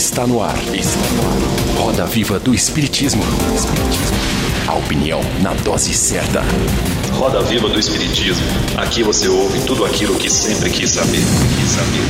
Está no ar. Está no ar. Roda Viva do Espiritismo. A opinião na dose certa. Roda Viva do Espiritismo. Aqui você ouve tudo aquilo que sempre quis saber. Quis saber.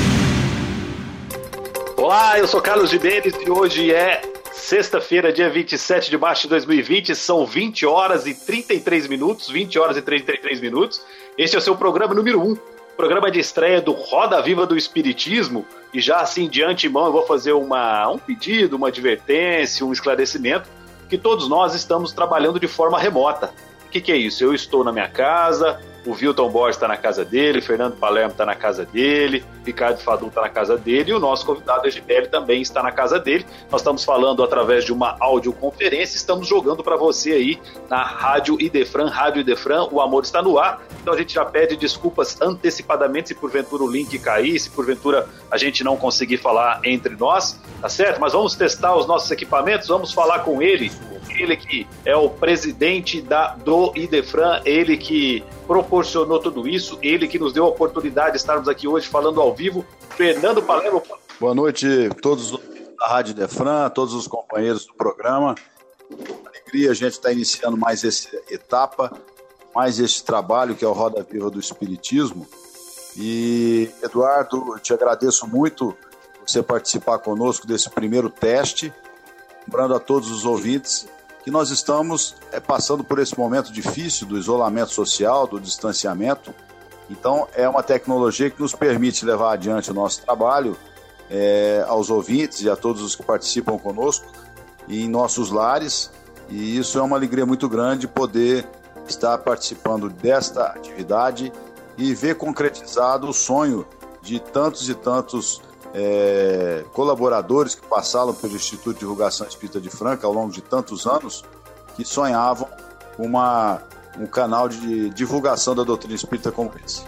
Olá, eu sou Carlos de Benes e hoje é sexta-feira, dia 27 de março de 2020. São 20 horas e 33 minutos. 20 horas e 33 minutos. Este é o seu programa número 1 programa de estreia do Roda Viva do Espiritismo. E já assim, de antemão, eu vou fazer uma, um pedido, uma advertência, um esclarecimento, que todos nós estamos trabalhando de forma remota. O que, que é isso? Eu estou na minha casa, o Wilton Borges está na casa dele, Fernando Palermo está na casa dele, Ricardo Fadu está na casa dele e o nosso convidado Egibeli também está na casa dele. Nós estamos falando através de uma audioconferência, estamos jogando para você aí na Rádio Idefran, Rádio Idefran, o amor está no ar. Então a gente já pede desculpas antecipadamente se porventura o link cair, se porventura a gente não conseguir falar entre nós, tá certo? Mas vamos testar os nossos equipamentos, vamos falar com ele, ele que é o presidente da, do Idefran, ele que proporcionou tudo isso, ele que nos deu a oportunidade de estarmos aqui hoje falando ao vivo, Fernando Palermo. Boa noite a todos da Rádio Idefran, todos os companheiros do programa. Alegria, a gente está iniciando mais essa etapa, mais esse trabalho que é o Roda Viva do Espiritismo. E, Eduardo, te agradeço muito você participar conosco desse primeiro teste. Lembrando a todos os ouvintes que nós estamos é, passando por esse momento difícil do isolamento social, do distanciamento. Então, é uma tecnologia que nos permite levar adiante o nosso trabalho é, aos ouvintes e a todos os que participam conosco em nossos lares. E isso é uma alegria muito grande poder estar participando desta atividade e ver concretizado o sonho de tantos e tantos é, colaboradores que passaram pelo Instituto de Divulgação Espírita de Franca ao longo de tantos anos, que sonhavam uma, um canal de divulgação da doutrina espírita como esse.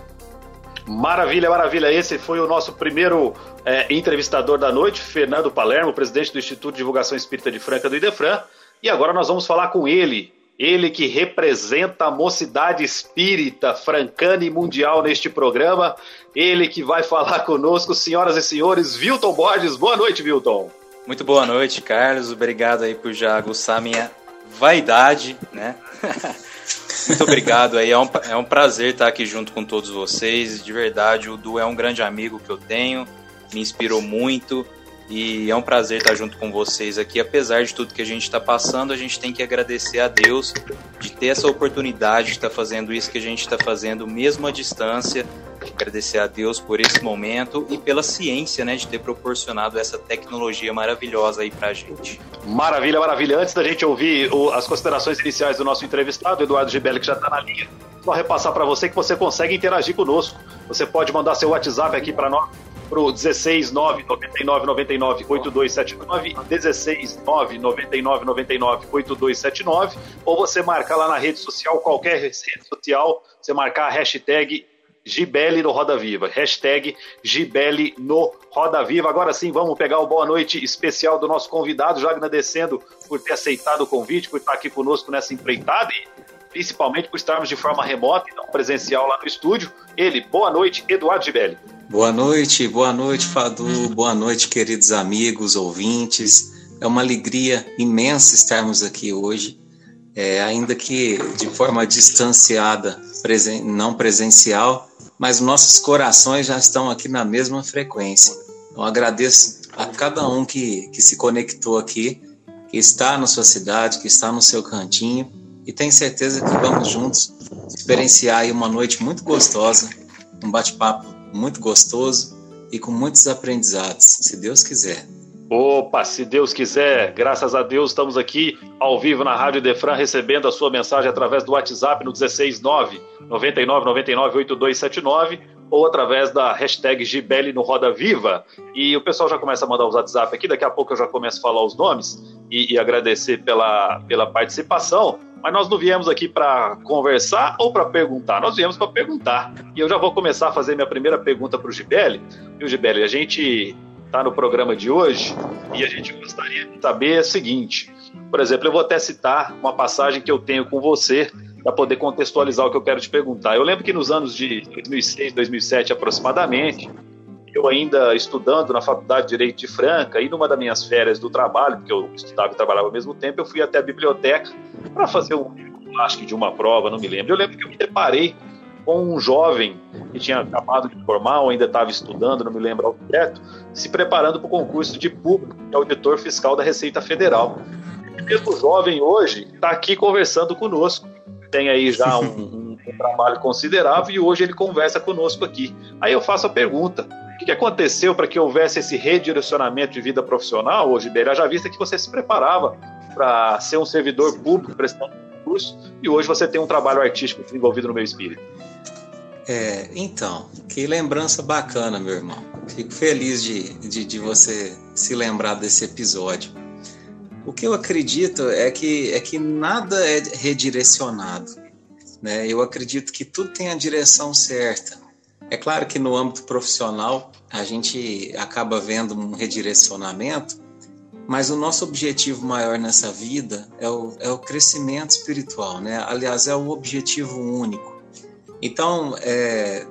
Maravilha, maravilha. Esse foi o nosso primeiro é, entrevistador da noite, Fernando Palermo, presidente do Instituto de Divulgação Espírita de Franca do Idefran. E agora nós vamos falar com ele, ele que representa a mocidade espírita francana e mundial neste programa, ele que vai falar conosco, senhoras e senhores, Wilton Borges. Boa noite, Wilton. Muito boa noite, Carlos. Obrigado aí por já aguçar minha vaidade, né? Muito obrigado aí, é um, é um prazer estar aqui junto com todos vocês. De verdade, o Du é um grande amigo que eu tenho, me inspirou muito. E é um prazer estar junto com vocês aqui. Apesar de tudo que a gente está passando, a gente tem que agradecer a Deus de ter essa oportunidade de estar fazendo isso que a gente está fazendo, mesmo à distância. Agradecer a Deus por esse momento e pela ciência, né, de ter proporcionado essa tecnologia maravilhosa aí pra gente. Maravilha, maravilha. Antes da gente ouvir o, as considerações iniciais do nosso entrevistado, Eduardo Gibelli, que já está na linha, só repassar para você que você consegue interagir conosco. Você pode mandar seu WhatsApp aqui para nós pro 16 9 99 99 8279, 16 9 99 99 8279, ou você marcar lá na rede social, qualquer rede social, você marcar a hashtag Gibele no Roda Viva. Hashtag Gibele no Roda Viva. Agora sim, vamos pegar o boa noite especial do nosso convidado, já agradecendo por ter aceitado o convite, por estar aqui conosco nessa empreitada e principalmente por estarmos de forma remota e não presencial lá no estúdio. Ele, boa noite, Eduardo Gibelli. Boa noite, boa noite, Fadu, boa noite, queridos amigos, ouvintes. É uma alegria imensa estarmos aqui hoje, é, ainda que de forma distanciada, presen não presencial, mas nossos corações já estão aqui na mesma frequência. Então, agradeço a cada um que, que se conectou aqui, que está na sua cidade, que está no seu cantinho, e tenho certeza que vamos juntos experienciar uma noite muito gostosa, um bate-papo muito gostoso e com muitos aprendizados, se Deus quiser. Opa, se Deus quiser, graças a Deus estamos aqui ao vivo na Rádio Defran recebendo a sua mensagem através do WhatsApp no 169 99 99 8279 ou através da hashtag Gibele no Roda Viva. E o pessoal já começa a mandar os WhatsApp aqui, daqui a pouco eu já começo a falar os nomes e, e agradecer pela, pela participação. Mas nós não viemos aqui para conversar ou para perguntar, nós viemos para perguntar. E eu já vou começar a fazer minha primeira pergunta para o Gibele. E o Gibele, a gente está no programa de hoje e a gente gostaria de saber o seguinte. Por exemplo, eu vou até citar uma passagem que eu tenho com você para poder contextualizar o que eu quero te perguntar. Eu lembro que nos anos de 2006, 2007 aproximadamente, eu ainda estudando na Faculdade de Direito de Franca, e numa das minhas férias do trabalho, porque eu estudava e trabalhava ao mesmo tempo, eu fui até a biblioteca para fazer um, acho que de uma prova, não me lembro. Eu lembro que eu me deparei com um jovem que tinha acabado de formar ou ainda estava estudando, não me lembro ao certo, se preparando para o concurso de público, que é auditor fiscal da Receita Federal. E mesmo jovem hoje está aqui conversando conosco. Tem aí já um, um, trabalho considerável e hoje ele conversa conosco aqui. Aí eu faço a pergunta: que, que aconteceu para que houvesse esse redirecionamento de vida profissional hoje, Beira? Já vista que você se preparava para ser um servidor público prestando concurso e hoje você tem um trabalho artístico desenvolvido no meu espírito. É, então, que lembrança bacana, meu irmão. Fico feliz de, de, de, você se lembrar desse episódio. O que eu acredito é que, é que nada é redirecionado. Né? Eu acredito que tudo tem a direção certa. É claro que no âmbito profissional a gente acaba vendo um redirecionamento, mas o nosso objetivo maior nessa vida é o, é o crescimento espiritual, né? Aliás, é o objetivo único. Então, é,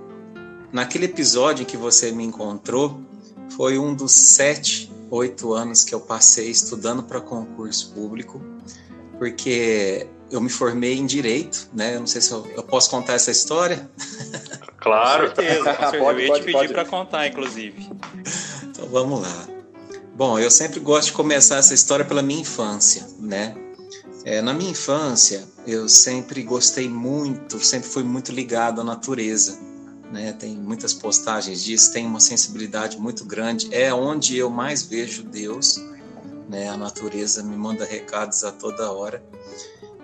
naquele episódio que você me encontrou, foi um dos sete, oito anos que eu passei estudando para concurso público, porque eu me formei em direito, né? Não sei se eu, eu posso contar essa história. Claro, com certeza. Com certeza. pode, eu ia te pedir para contar, inclusive. Então vamos lá. Bom, eu sempre gosto de começar essa história pela minha infância, né? É, na minha infância, eu sempre gostei muito, sempre fui muito ligado à natureza. Né? Tem muitas postagens disso, tem uma sensibilidade muito grande. É onde eu mais vejo Deus. Né? A natureza me manda recados a toda hora.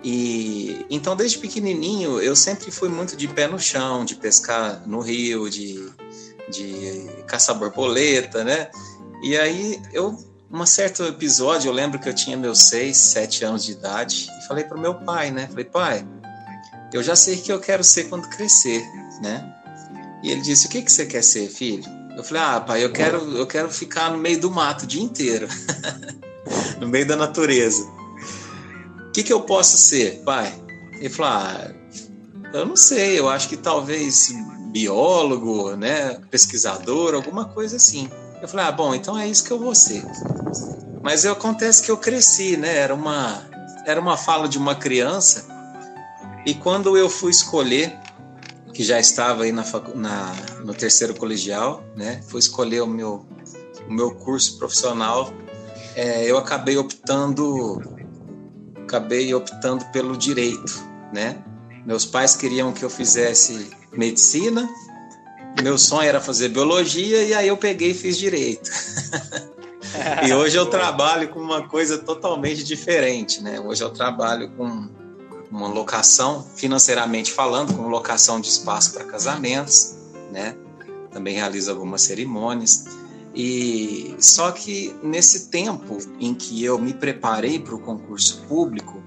E então, desde pequenininho, eu sempre fui muito de pé no chão, de pescar no rio, de, de caçar borboleta, né? E aí eu um certo episódio, eu lembro que eu tinha meus seis, sete anos de idade e falei para o meu pai, né? Falei, pai, eu já sei que eu quero ser quando crescer, né? E ele disse, o que, que você quer ser, filho? Eu falei, ah, pai, eu quero, eu quero ficar no meio do mato o dia inteiro, no meio da natureza. O que, que eu posso ser, pai? Ele falou, ah, eu não sei, eu acho que talvez biólogo, né, pesquisador, alguma coisa assim. Eu falei, ah, bom, então é isso que eu vou ser. Mas eu, acontece que eu cresci, né? Era uma, era uma fala de uma criança. E quando eu fui escolher, que já estava aí na, na, no terceiro colegial, né? Fui escolher o meu, o meu curso profissional, é, eu acabei optando, acabei optando pelo direito, né? Meus pais queriam que eu fizesse medicina meu sonho era fazer biologia e aí eu peguei e fiz direito. e hoje eu trabalho com uma coisa totalmente diferente, né? Hoje eu trabalho com uma locação, financeiramente falando, com locação de espaço para casamentos, né? Também realizo algumas cerimônias. E só que nesse tempo em que eu me preparei para o concurso público,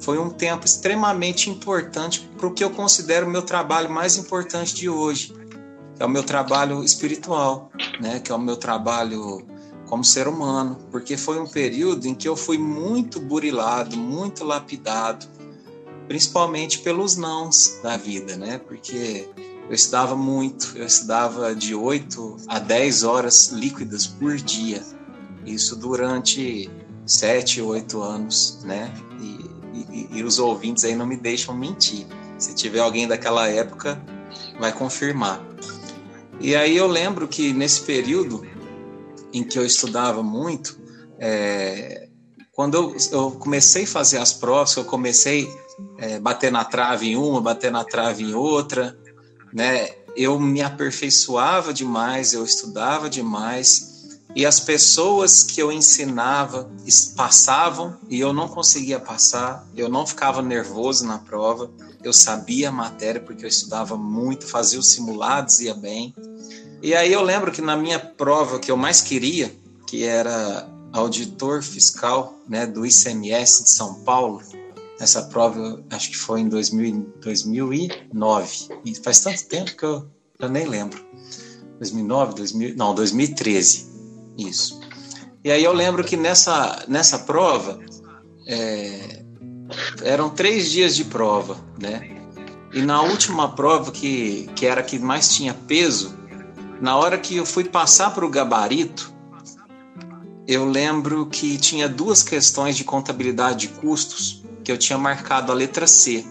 foi um tempo extremamente importante para o que eu considero o meu trabalho mais importante de hoje, é o meu trabalho espiritual, né? Que é o meu trabalho como ser humano, porque foi um período em que eu fui muito burilado, muito lapidado, principalmente pelos nãos da vida, né? Porque eu estudava muito, eu estudava de 8 a 10 horas líquidas por dia. Isso durante 7, 8 anos, né? E, e, e os ouvintes aí não me deixam mentir. Se tiver alguém daquela época, vai confirmar. E aí eu lembro que nesse período em que eu estudava muito, é, quando eu, eu, comecei a fazer as provas, eu comecei a é, bater na trave em uma, bater na trave em outra, né? Eu me aperfeiçoava demais, eu estudava demais, e as pessoas que eu ensinava passavam e eu não conseguia passar, eu não ficava nervoso na prova, eu sabia a matéria porque eu estudava muito, fazia os simulados, ia bem. E aí eu lembro que na minha prova que eu mais queria, que era auditor fiscal né, do ICMS de São Paulo, essa prova acho que foi em 2000, 2009, e faz tanto tempo que eu, eu nem lembro. 2009, 2000, não, 2013, isso. E aí eu lembro que nessa, nessa prova, é, eram três dias de prova, né? E na última prova, que, que era a que mais tinha peso, na hora que eu fui passar para o gabarito, eu lembro que tinha duas questões de contabilidade de custos que eu tinha marcado a letra C.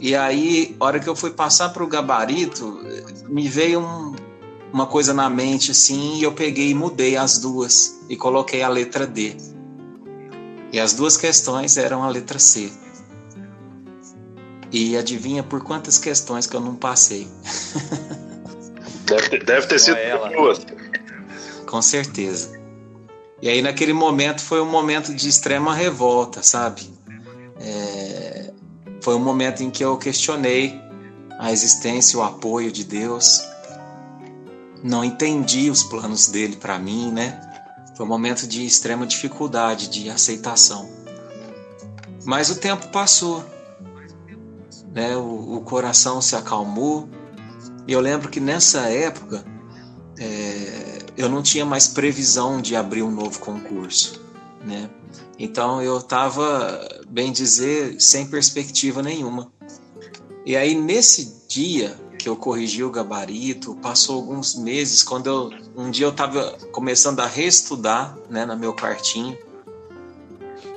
E aí, hora que eu fui passar para o gabarito, me veio um, uma coisa na mente assim, e eu peguei e mudei as duas e coloquei a letra D. E as duas questões eram a letra C. E adivinha por quantas questões que eu não passei? Deve ter, deve ter sido ela. duas. Com certeza. E aí naquele momento foi um momento de extrema revolta, sabe? Foi um momento em que eu questionei a existência, o apoio de Deus. Não entendi os planos dele para mim, né? Foi um momento de extrema dificuldade, de aceitação. Mas o tempo passou, né? O, o coração se acalmou. E eu lembro que nessa época é, eu não tinha mais previsão de abrir um novo concurso, né? Então eu estava, bem dizer, sem perspectiva nenhuma. E aí nesse dia que eu corrigi o gabarito, passou alguns meses, quando eu um dia eu estava começando a reestudar, né, no meu quartinho,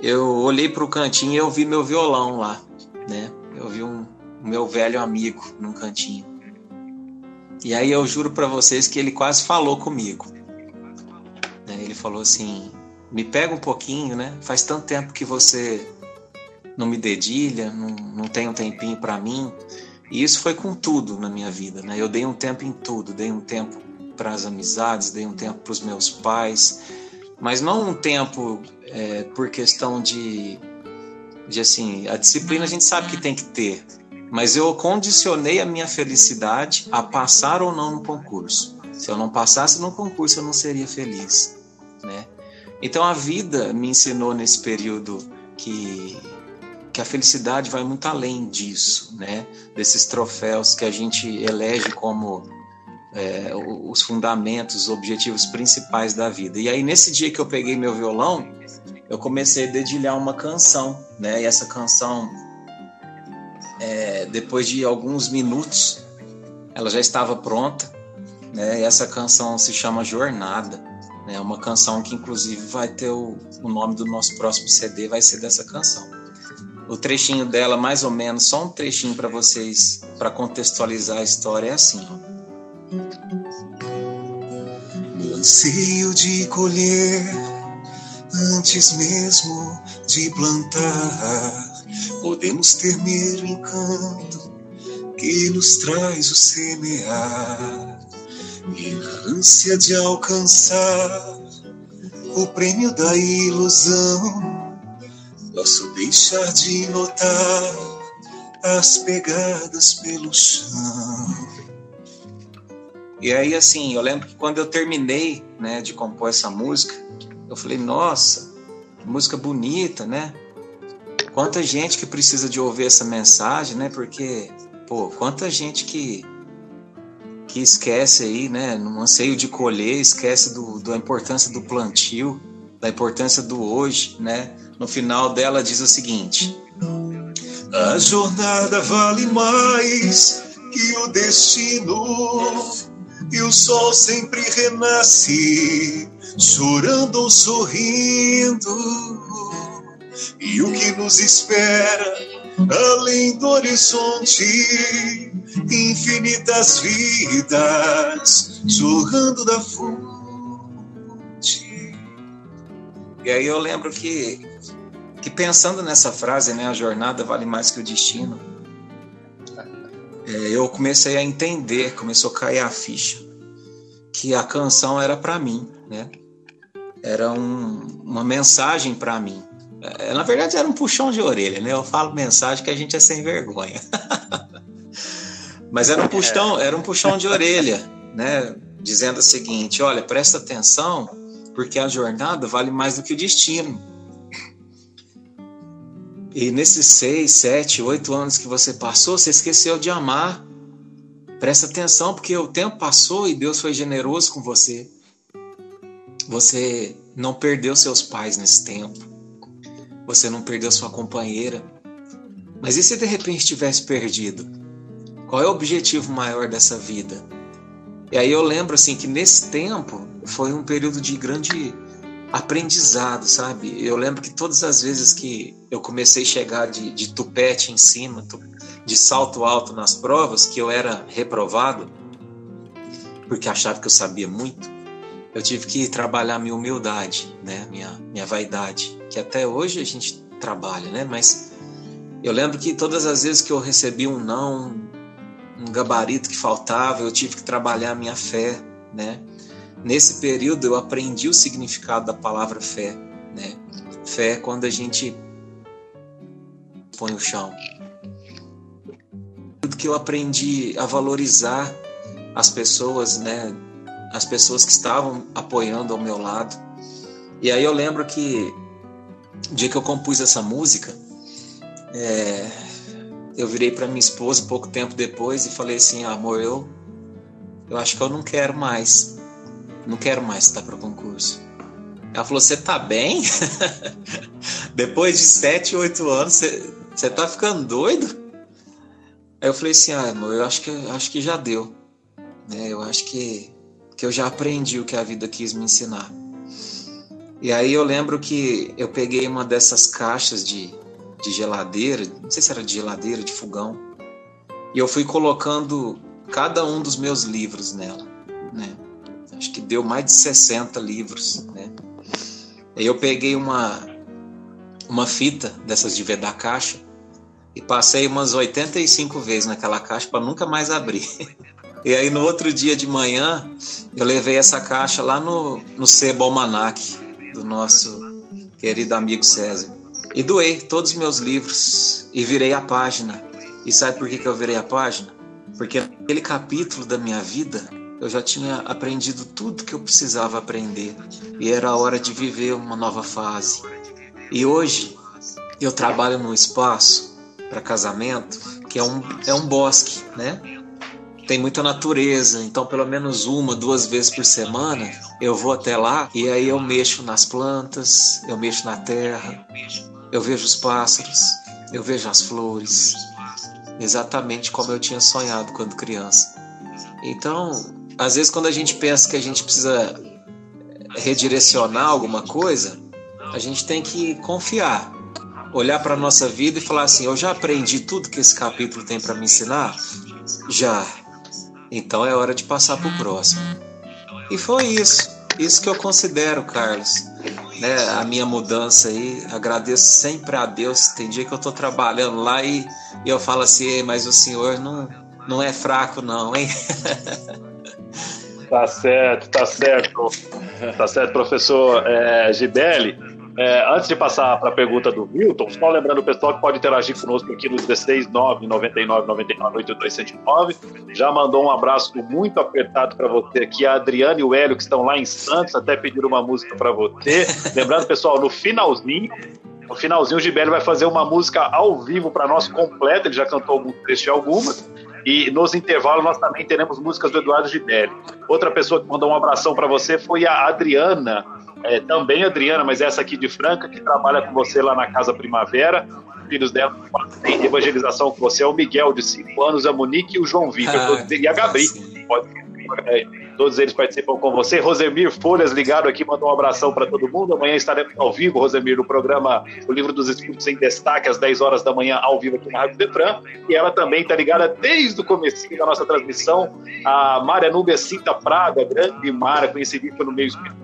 eu olhei para o cantinho e eu vi meu violão lá, né? Eu vi um meu velho amigo num cantinho. E aí eu juro para vocês que ele quase falou comigo. Né, Ele falou assim: me pega um pouquinho, né? Faz tanto tempo que você não me dedilha, não, não tem um tempinho para mim. E isso foi com tudo na minha vida, né? Eu dei um tempo em tudo, dei um tempo para as amizades, dei um tempo para os meus pais, mas não um tempo é, por questão de, de assim, a disciplina a gente sabe que tem que ter, mas eu condicionei a minha felicidade a passar ou não no concurso. Se eu não passasse no concurso, eu não seria feliz? Então a vida me ensinou nesse período que que a felicidade vai muito além disso, né? Desses troféus que a gente elege como é, os fundamentos, os objetivos principais da vida. E aí nesse dia que eu peguei meu violão, eu comecei a dedilhar uma canção, né? E essa canção, é, depois de alguns minutos, ela já estava pronta, né? E essa canção se chama Jornada. É uma canção que inclusive vai ter o, o nome do nosso próximo CD, vai ser dessa canção o trechinho dela, mais ou menos, só um trechinho para vocês, para contextualizar a história, é assim. Ó. Anseio de colher, antes mesmo de plantar, podemos temer o encanto que nos traz o semear, na ânsia de alcançar o prêmio da ilusão Posso deixar de notar as pegadas pelo chão. E aí, assim, eu lembro que quando eu terminei, né, de compor essa música, eu falei, nossa, música bonita, né? Quanta gente que precisa de ouvir essa mensagem, né? Porque, pô, quanta gente que que esquece aí, né, no anseio de colher, esquece do, da importância do plantio, da importância do hoje, né? No final dela diz o seguinte: A jornada vale mais que o destino, e o sol sempre renasce, chorando ou sorrindo. E o que nos espera além do horizonte, infinitas vidas jorrando da fonte. E aí eu lembro que, que pensando nessa frase, né, a jornada vale mais que o destino, é, eu comecei a entender, começou a cair a ficha, que a canção era para mim, né? Era um, uma mensagem para mim. É, na verdade era um puxão de orelha, né? Eu falo mensagem que a gente é sem vergonha. Mas era um puxão, era um puxão de orelha, né? Dizendo o seguinte: olha, presta atenção porque a jornada vale mais do que o destino. E nesses seis, sete, oito anos que você passou, você esqueceu de amar. Presta atenção, porque o tempo passou e Deus foi generoso com você. Você não perdeu seus pais nesse tempo. Você não perdeu sua companheira. Mas e se de repente tivesse perdido? Qual é o objetivo maior dessa vida? E aí eu lembro assim que nesse tempo foi um período de grande aprendizado, sabe? Eu lembro que todas as vezes que eu comecei a chegar de, de tupete em cima, de salto alto nas provas, que eu era reprovado, porque achava que eu sabia muito, eu tive que trabalhar minha humildade, né? Minha, minha vaidade, que até hoje a gente trabalha, né? Mas eu lembro que todas as vezes que eu recebi um não, um gabarito que faltava, eu tive que trabalhar minha fé, né? Nesse período eu aprendi o significado da palavra fé, né? Fé é quando a gente põe o chão. Tudo que eu aprendi a valorizar as pessoas, né? As pessoas que estavam apoiando ao meu lado. E aí eu lembro que o dia que eu compus essa música, é, eu virei para minha esposa pouco tempo depois e falei assim, amor, eu, eu acho que eu não quero mais não quero mais estar para concurso. Ela falou: Você tá bem? Depois de sete, oito anos, você, você tá ficando doido? Aí eu falei assim: Ah, amor, eu acho que, acho que já deu. Né? Eu acho que, que eu já aprendi o que a vida quis me ensinar. E aí eu lembro que eu peguei uma dessas caixas de, de geladeira, não sei se era de geladeira, de fogão, e eu fui colocando cada um dos meus livros nela, né? acho que deu mais de 60 livros, né? Aí eu peguei uma uma fita dessas de vedar caixa e passei umas 85 vezes naquela caixa para nunca mais abrir. E aí no outro dia de manhã eu levei essa caixa lá no, no Sebo Almanac do nosso querido amigo César. E doei todos os meus livros e virei a página. E sabe por que, que eu virei a página? Porque aquele capítulo da minha vida eu já tinha aprendido tudo que eu precisava aprender e era a hora de viver uma nova fase. E hoje eu trabalho num espaço para casamento que é um, é um bosque, né? Tem muita natureza, então pelo menos uma, duas vezes por semana eu vou até lá e aí eu mexo nas plantas, eu mexo na terra, eu vejo os pássaros, eu vejo as flores, exatamente como eu tinha sonhado quando criança. Então, às vezes quando a gente pensa que a gente precisa redirecionar alguma coisa, a gente tem que confiar, olhar para a nossa vida e falar assim: eu já aprendi tudo que esse capítulo tem para me ensinar? Já. Então é hora de passar para o próximo. E foi isso. Isso que eu considero, Carlos. Né, a minha mudança aí. Agradeço sempre a Deus. Tem dia que eu estou trabalhando lá e, e eu falo assim: mas o senhor não, não é fraco, não, hein? Tá certo, tá certo. Tá certo, professor é, Gibelli. É, antes de passar para a pergunta do Milton, só lembrando o pessoal que pode interagir conosco aqui no 16 9 99 99 8279. Já mandou um abraço muito apertado para você aqui, a Adriana e o Hélio, que estão lá em Santos, até pediram uma música para você. Lembrando, pessoal, no finalzinho, no finalzinho o Gibelli vai fazer uma música ao vivo para nós completa, ele já cantou algum trecho de algumas. E nos intervalos nós também teremos músicas do Eduardo Gibelli. Outra pessoa que mandou um abração para você foi a Adriana, é, também Adriana, mas essa aqui de Franca, que trabalha com você lá na Casa Primavera. Filhos dela têm evangelização com você, é o Miguel, de 5 anos, a Monique e o João Vitor, ah, e a Gabri. Pode, é, Todos eles participam com você. Rosemir Folhas ligado aqui, mandou um abração para todo mundo. Amanhã estaremos ao vivo, Rosemir, no programa O Livro dos Espíritos em Destaque, às 10 horas da manhã, ao vivo aqui na Rádio Detran. E ela também está ligada desde o começo da nossa transmissão. A Maria Núbia Cinta Praga, grande Mara, conhecida pelo meio espírito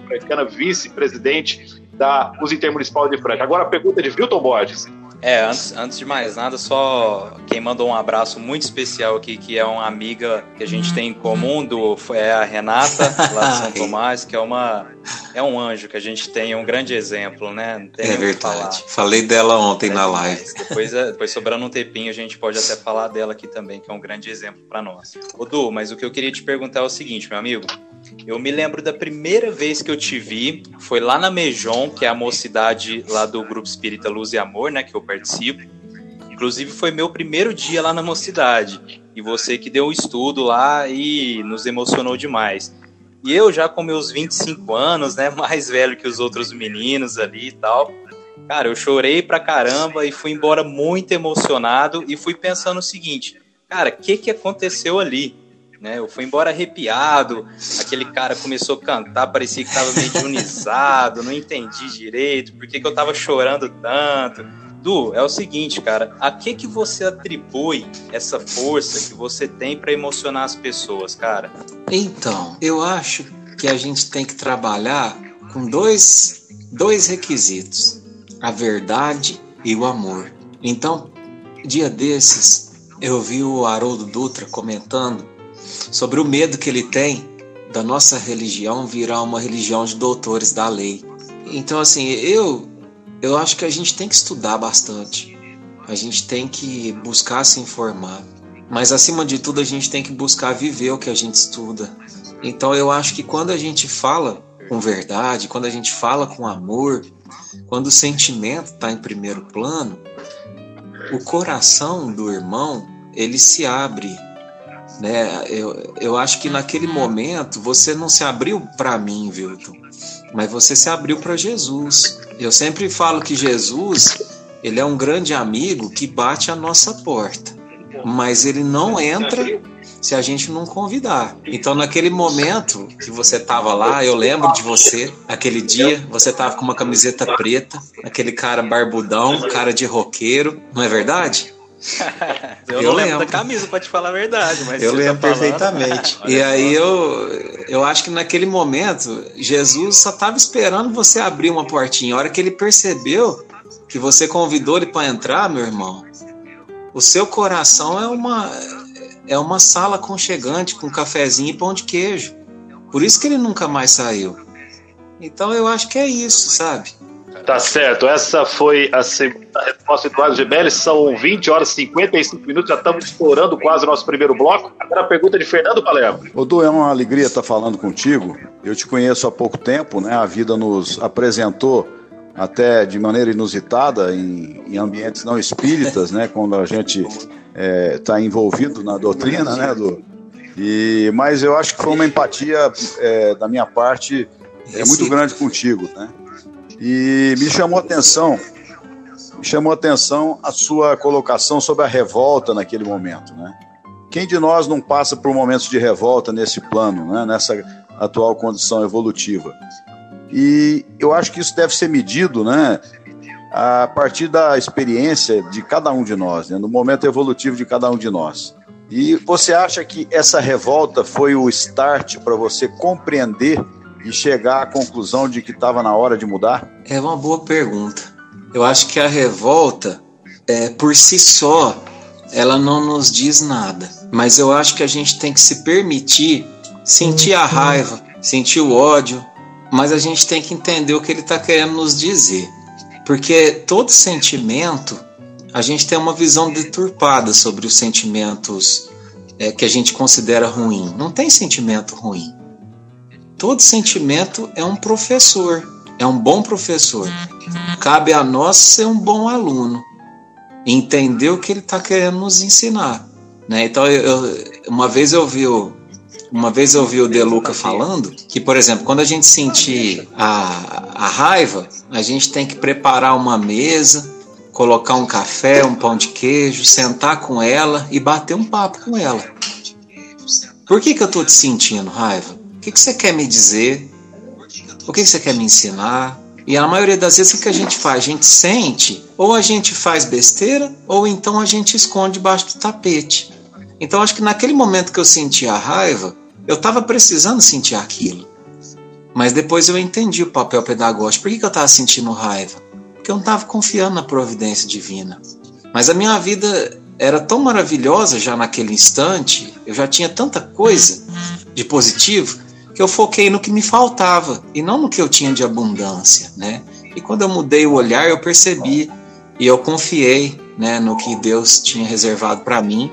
vice-presidente da Uso Intermunicipal de Franca. Agora a pergunta de Vilton Borges. É, antes, antes de mais nada, só quem mandou um abraço muito especial aqui, que é uma amiga que a gente tem em comum, do, é a Renata, lá de São Tomás, que é uma é um anjo que a gente tem, é um grande exemplo, né? é verdade. Falei dela ontem é, na live. Depois, é, depois, sobrando um tempinho, a gente pode até falar dela aqui também, que é um grande exemplo para nós. Ô Du, mas o que eu queria te perguntar é o seguinte, meu amigo. Eu me lembro da primeira vez que eu te vi, foi lá na Mejon, que é a mocidade lá do Grupo Espírita Luz e Amor, né? Que eu participo. Inclusive foi meu primeiro dia lá na mocidade. E você que deu um estudo lá e nos emocionou demais. E eu já com meus 25 anos, né, mais velho que os outros meninos ali e tal. Cara, eu chorei pra caramba e fui embora muito emocionado e fui pensando o seguinte, cara, o que que aconteceu ali? né? Eu fui embora arrepiado, aquele cara começou a cantar, parecia que estava mediunizado, não entendi direito, por que, que eu estava chorando tanto. Du, é o seguinte, cara, a que que você atribui essa força que você tem para emocionar as pessoas, cara? Então, eu acho que a gente tem que trabalhar com dois, dois requisitos: a verdade e o amor. Então, dia desses, eu vi o Haroldo Dutra comentando sobre o medo que ele tem da nossa religião virar uma religião de doutores da lei. Então, assim, eu, eu acho que a gente tem que estudar bastante, a gente tem que buscar se informar, mas acima de tudo, a gente tem que buscar viver o que a gente estuda. Então, eu acho que quando a gente fala com verdade, quando a gente fala com amor, quando o sentimento está em primeiro plano, o coração do irmão ele se abre né? Eu, eu acho que naquele momento você não se abriu para mim, Wilton, mas você se abriu para Jesus. Eu sempre falo que Jesus, ele é um grande amigo que bate a nossa porta, mas ele não entra se a gente não convidar. Então, naquele momento que você estava lá, eu lembro de você, aquele dia, você estava com uma camiseta preta, aquele cara barbudão, cara de roqueiro, não é verdade? eu, eu, não lembro, da camisa, para te falar a verdade, mas eu lembro tá perfeitamente. e aí eu, eu acho que naquele momento Jesus só estava esperando você abrir uma portinha. A hora que ele percebeu que você convidou ele para entrar, meu irmão, o seu coração é uma é uma sala conchegante com cafezinho e pão de queijo. Por isso que ele nunca mais saiu. Então eu acho que é isso, sabe? Tá certo, essa foi a segunda resposta do Eduardo Gebelli. São 20 horas e 55 minutos, já estamos explorando quase o nosso primeiro bloco. Agora a pergunta de Fernando Palermo. Odu, é uma alegria estar falando contigo. Eu te conheço há pouco tempo, né? A vida nos apresentou até de maneira inusitada em, em ambientes não espíritas, né? Quando a gente está é, tá envolvido na doutrina, né? Do, e, mas eu acho que foi uma empatia é, da minha parte é muito grande contigo, né? E me chamou a atenção, me chamou a atenção a sua colocação sobre a revolta naquele momento, né? Quem de nós não passa por momentos de revolta nesse plano, né? nessa atual condição evolutiva? E eu acho que isso deve ser medido, né? A partir da experiência de cada um de nós, né? no momento evolutivo de cada um de nós. E você acha que essa revolta foi o start para você compreender e chegar à conclusão de que estava na hora de mudar? É uma boa pergunta. Eu acho que a revolta, é, por si só, ela não nos diz nada. Mas eu acho que a gente tem que se permitir sentir a raiva, sentir o ódio, mas a gente tem que entender o que ele está querendo nos dizer. Porque todo sentimento, a gente tem uma visão deturpada sobre os sentimentos é, que a gente considera ruim. Não tem sentimento ruim. Todo sentimento é um professor, é um bom professor. Cabe a nós ser um bom aluno, entender o que ele está querendo nos ensinar. Né? Então, eu, uma vez eu vi o, uma vez eu vi o Deluca falando que, por exemplo, quando a gente sentir a, a raiva, a gente tem que preparar uma mesa, colocar um café, um pão de queijo, sentar com ela e bater um papo com ela. Por que, que eu estou te sentindo raiva? Que, que você quer me dizer? O que, que você quer me ensinar? E a maioria das vezes o que a gente faz? A gente sente, ou a gente faz besteira, ou então a gente esconde debaixo do tapete. Então acho que naquele momento que eu senti a raiva, eu estava precisando sentir aquilo. Mas depois eu entendi o papel pedagógico. Por que, que eu estava sentindo raiva? Porque eu não estava confiando na providência divina. Mas a minha vida era tão maravilhosa já naquele instante, eu já tinha tanta coisa de positivo, que eu foquei no que me faltava e não no que eu tinha de abundância, né? E quando eu mudei o olhar, eu percebi e eu confiei, né, no que Deus tinha reservado para mim.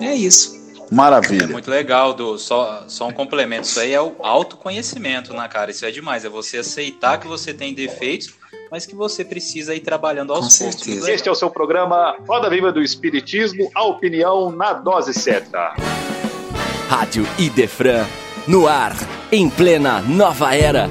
É isso. Maravilha. É muito legal, do só, só um complemento. Isso aí é o autoconhecimento, na né, cara. Isso é demais. É você aceitar que você tem defeitos, mas que você precisa ir trabalhando aos Com poucos. Certeza. Este é o seu programa Roda Viva do Espiritismo, a opinião na dose certa. Rádio Idefran no ar, em plena nova era.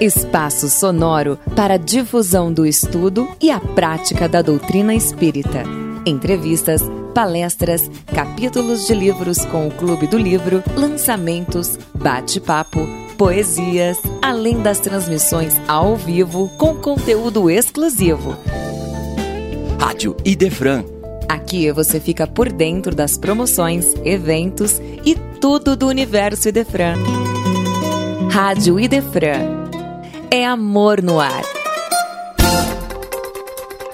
Espaço sonoro para difusão do estudo e a prática da doutrina espírita. Entrevistas, palestras, capítulos de livros com o Clube do Livro, lançamentos, bate-papo, poesias, além das transmissões ao vivo com conteúdo exclusivo. Rádio Idefran. Aqui você fica por dentro das promoções, eventos e tudo do universo Idefran. Rádio Idefran. É amor no ar.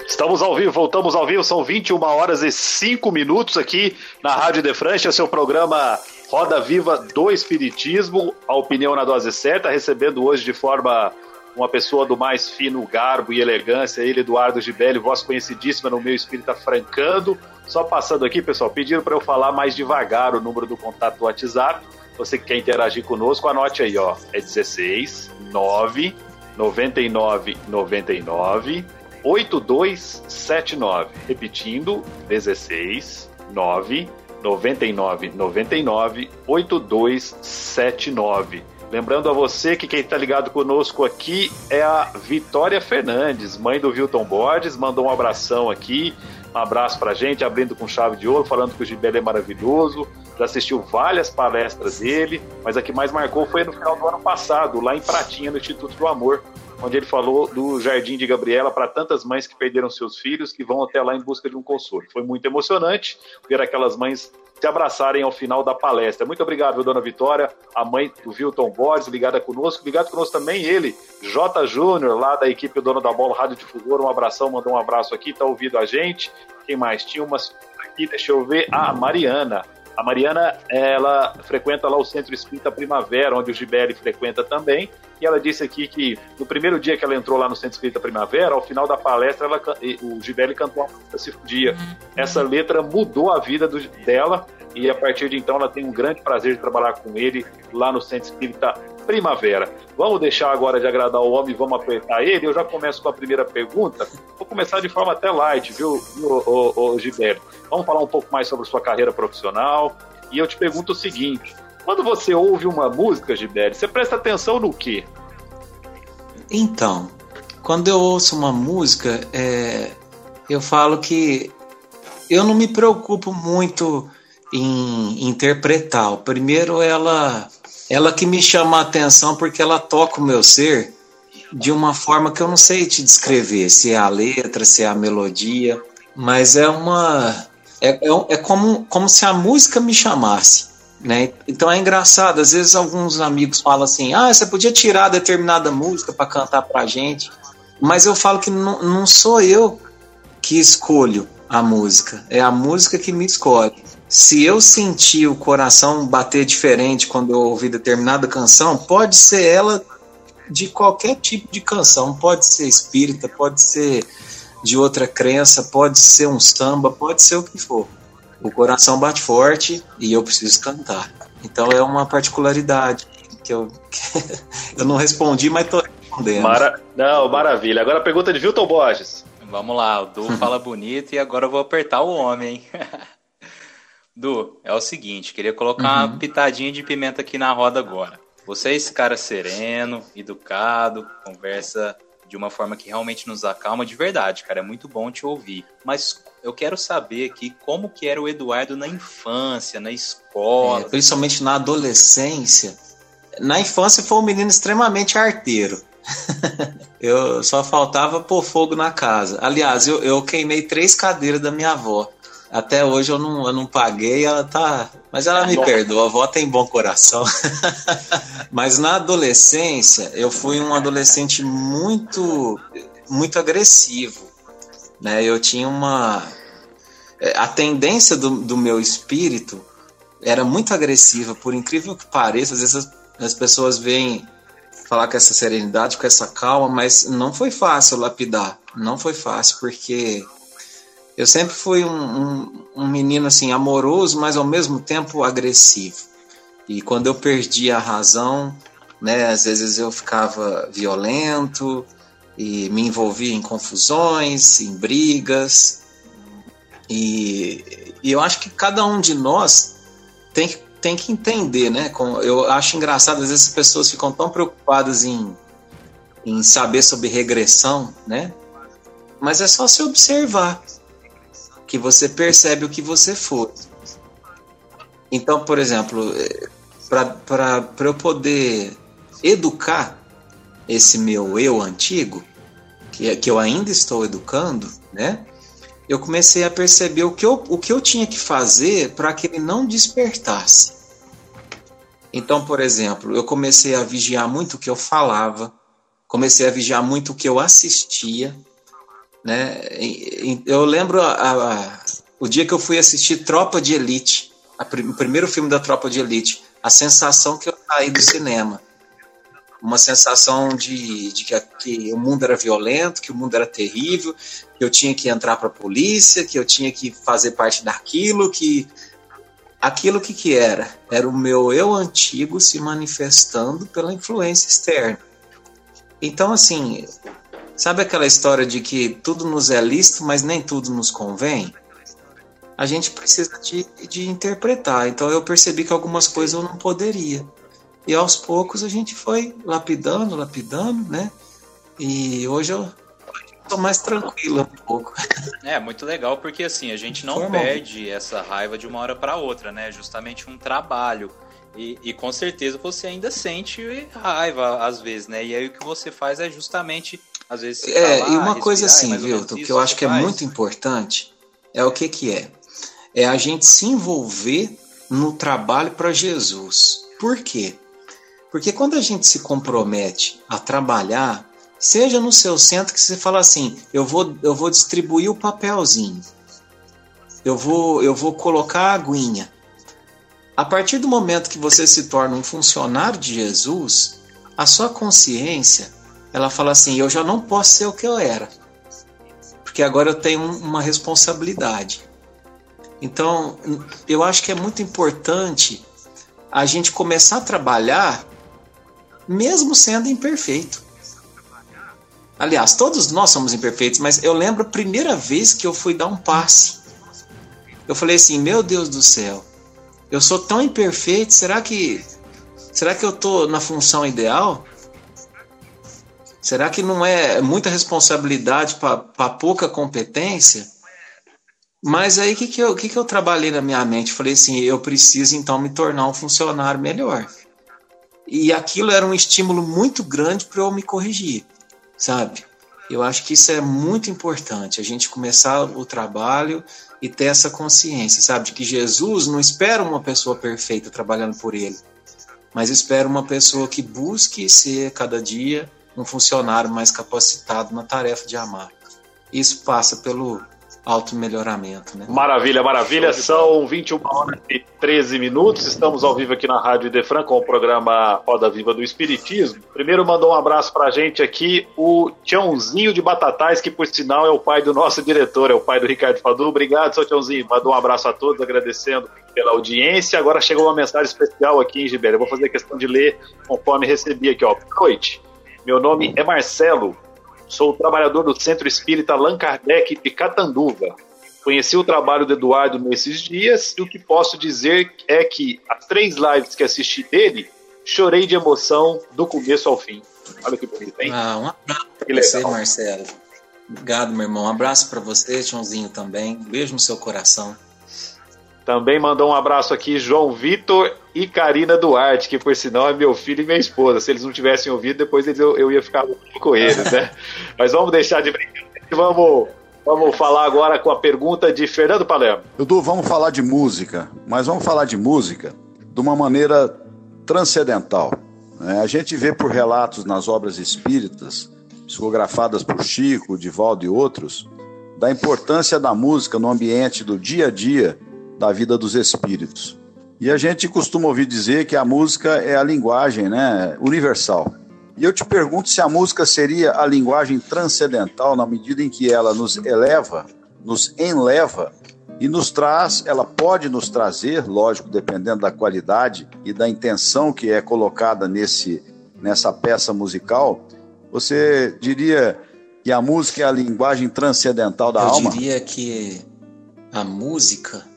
Estamos ao vivo, voltamos ao vivo, são 21 horas e 5 minutos aqui na Rádio de França, seu programa Roda Viva do Espiritismo, a opinião na dose certa, recebendo hoje de forma uma pessoa do mais fino garbo e elegância, ele, Eduardo Gibelli, voz conhecidíssima no meu espírita francando. Só passando aqui, pessoal, pediram para eu falar mais devagar o número do contato do WhatsApp. Você que quer interagir conosco, anote aí, ó. É 16 9 99 99 8279. Repetindo, 16 9 99 99 8279. Lembrando a você que quem está ligado conosco aqui é a Vitória Fernandes, mãe do Wilton Borges, mandou um abração aqui, um abraço pra gente, abrindo com chave de ouro, falando que o Gibele é maravilhoso, já assistiu várias palestras dele, mas a que mais marcou foi no final do ano passado, lá em Pratinha, no Instituto do Amor, onde ele falou do Jardim de Gabriela para tantas mães que perderam seus filhos, que vão até lá em busca de um consolo. Foi muito emocionante ver aquelas mães se abraçarem ao final da palestra. Muito obrigado, dona Vitória, a mãe do Wilton Borges, ligada conosco. Ligado conosco também ele, J. Júnior, lá da equipe do Dono da Bola, Rádio Difusor. Um abração, mandou um abraço aqui, tá ouvindo a gente. Quem mais? Tinha umas aqui, deixa eu ver. Ah, Mariana. A Mariana, ela frequenta lá o Centro Espírita Primavera, onde o Gibelli frequenta também. E ela disse aqui que no primeiro dia que ela entrou lá no Centro Espírita Primavera, ao final da palestra, ela, o Gibelli cantou uma música se dia. Essa letra mudou a vida do, dela e a partir de então ela tem um grande prazer de trabalhar com ele lá no Centro Espírita Primavera. Vamos deixar agora de agradar o homem, vamos apertar ele. Eu já começo com a primeira pergunta. Vou começar de forma até light, viu, o, o, o Gilberto? Vamos falar um pouco mais sobre sua carreira profissional. E eu te pergunto o seguinte: quando você ouve uma música, Gilberto, você presta atenção no quê? Então, quando eu ouço uma música, é, eu falo que eu não me preocupo muito em interpretar. Primeiro, ela, ela que me chama a atenção porque ela toca o meu ser de uma forma que eu não sei te descrever, se é a letra, se é a melodia, mas é uma é, é, é como, como se a música me chamasse. Né? Então é engraçado, às vezes alguns amigos falam assim: ah, você podia tirar determinada música para cantar pra gente, mas eu falo que não, não sou eu que escolho a música, é a música que me escolhe. Se eu sentir o coração bater diferente quando eu ouvir determinada canção, pode ser ela de qualquer tipo de canção, pode ser espírita, pode ser de outra crença, pode ser um samba, pode ser o que for. O coração bate forte e eu preciso cantar. Então é uma particularidade que eu, que eu não respondi, mas estou respondendo. Mara... Não, maravilha. Agora a pergunta de Vilton Borges. Vamos lá, o Du fala bonito e agora eu vou apertar o homem. Du, é o seguinte, queria colocar uhum. uma pitadinha de pimenta aqui na roda agora. Você é esse cara sereno, educado, conversa de uma forma que realmente nos acalma de verdade, cara. É muito bom te ouvir. Mas eu quero saber aqui como que era o Eduardo na infância, na escola. É, principalmente na adolescência. Na infância foi um menino extremamente arteiro. eu só faltava pôr fogo na casa. Aliás, eu, eu queimei três cadeiras da minha avó. Até hoje eu não, eu não paguei, ela tá. Mas ela me perdoa, a avó tem bom coração. Mas na adolescência, eu fui um adolescente muito, muito agressivo. Né? Eu tinha uma. É, a tendência do, do meu espírito era muito agressiva, por incrível que pareça. Às vezes as, as pessoas veem falar com essa serenidade, com essa calma, mas não foi fácil lapidar. Não foi fácil, porque eu sempre fui um, um, um, menino assim amoroso, mas ao mesmo tempo agressivo. E quando eu perdi a razão, né, às vezes eu ficava violento e me envolvia em confusões, em brigas. E, e eu acho que cada um de nós tem que, tem que entender, né? Eu acho engraçado, às vezes as pessoas ficam tão preocupadas em, em saber sobre regressão, né? Mas é só se observar que você percebe o que você for. Então, por exemplo, para eu poder educar esse meu eu antigo, que, que eu ainda estou educando, né? Eu comecei a perceber o que eu, o que eu tinha que fazer para que ele não despertasse. Então, por exemplo, eu comecei a vigiar muito o que eu falava, comecei a vigiar muito o que eu assistia, né? Eu lembro a, a, o dia que eu fui assistir Tropa de Elite, o primeiro filme da Tropa de Elite, a sensação que eu saí do cinema. Uma sensação de, de que, que, o mundo era violento, que o mundo era terrível, que eu tinha que entrar para a polícia, que eu tinha que fazer parte daquilo, que aquilo que, que era? Era o meu eu antigo se manifestando pela influência externa. Então, assim, sabe aquela história de que tudo nos é lícito, mas nem tudo nos convém? A gente precisa de, de interpretar. Então, eu percebi que algumas coisas eu não poderia. E aos poucos a gente foi lapidando, lapidando, né? E hoje eu tô mais tranquilo um pouco. É, muito legal porque assim, a gente não Formal. perde essa raiva de uma hora para outra, né? É justamente um trabalho. E, e, com certeza você ainda sente raiva às vezes, né? E aí o que você faz é justamente, às vezes. É, e uma coisa assim, viu, que eu acho que, que é muito importante é o que que é? É a gente se envolver no trabalho para Jesus. Por quê? Porque quando a gente se compromete a trabalhar, seja no seu centro que você fala assim, eu vou, eu vou distribuir o papelzinho, eu vou, eu vou colocar a aguinha. A partir do momento que você se torna um funcionário de Jesus, a sua consciência, ela fala assim, eu já não posso ser o que eu era, porque agora eu tenho uma responsabilidade. Então, eu acho que é muito importante a gente começar a trabalhar mesmo sendo imperfeito. Aliás, todos nós somos imperfeitos, mas eu lembro a primeira vez que eu fui dar um passe. Eu falei assim: "Meu Deus do céu, eu sou tão imperfeito, será que será que eu tô na função ideal? Será que não é muita responsabilidade para pouca competência?" Mas aí o que, que, eu, que, que eu trabalhei na minha mente? Falei assim: eu preciso então me tornar um funcionário melhor. E aquilo era um estímulo muito grande para eu me corrigir, sabe? Eu acho que isso é muito importante, a gente começar o trabalho e ter essa consciência, sabe? De que Jesus não espera uma pessoa perfeita trabalhando por ele, mas espera uma pessoa que busque ser cada dia um funcionário mais capacitado na tarefa de amar. Isso passa pelo auto-melhoramento. Né? Maravilha, maravilha. São 21 horas e 13 minutos. Estamos ao vivo aqui na Rádio Idefran com o programa Roda Viva do Espiritismo. Primeiro mandou um abraço pra gente aqui o Tiãozinho de Batatais, que por sinal é o pai do nosso diretor, é o pai do Ricardo Fadu. Obrigado, seu Tiãozinho. Mandou um abraço a todos, agradecendo pela audiência. Agora chegou uma mensagem especial aqui em Gibéria. Eu vou fazer questão de ler conforme recebi aqui, ó. Boa noite. Meu nome é Marcelo. Sou trabalhador do Centro Espírita Allan Kardec de Catanduva. Conheci o trabalho do Eduardo nesses dias e o que posso dizer é que as três lives que assisti dele, chorei de emoção do começo ao fim. Olha que bonito, hein? Ah, um abraço para você, Marcelo. Obrigado, meu irmão. Um abraço para você, Joãozinho também. Um beijo no seu coração. Também mandou um abraço aqui João Vitor e Karina Duarte, que por sinal é meu filho e minha esposa. Se eles não tivessem ouvido, depois eu, eu ia ficar com eles, né? Mas vamos deixar de brincadeira e vamos, vamos falar agora com a pergunta de Fernando Palermo. Edu, vamos falar de música, mas vamos falar de música de uma maneira transcendental. Né? A gente vê por relatos nas obras espíritas, psicografadas por Chico, Divaldo e outros, da importância da música no ambiente do dia a dia da vida dos espíritos. E a gente costuma ouvir dizer que a música é a linguagem né, universal. E eu te pergunto se a música seria a linguagem transcendental na medida em que ela nos eleva, nos enleva e nos traz, ela pode nos trazer, lógico, dependendo da qualidade e da intenção que é colocada nesse nessa peça musical. Você diria que a música é a linguagem transcendental da eu alma? Eu diria que a música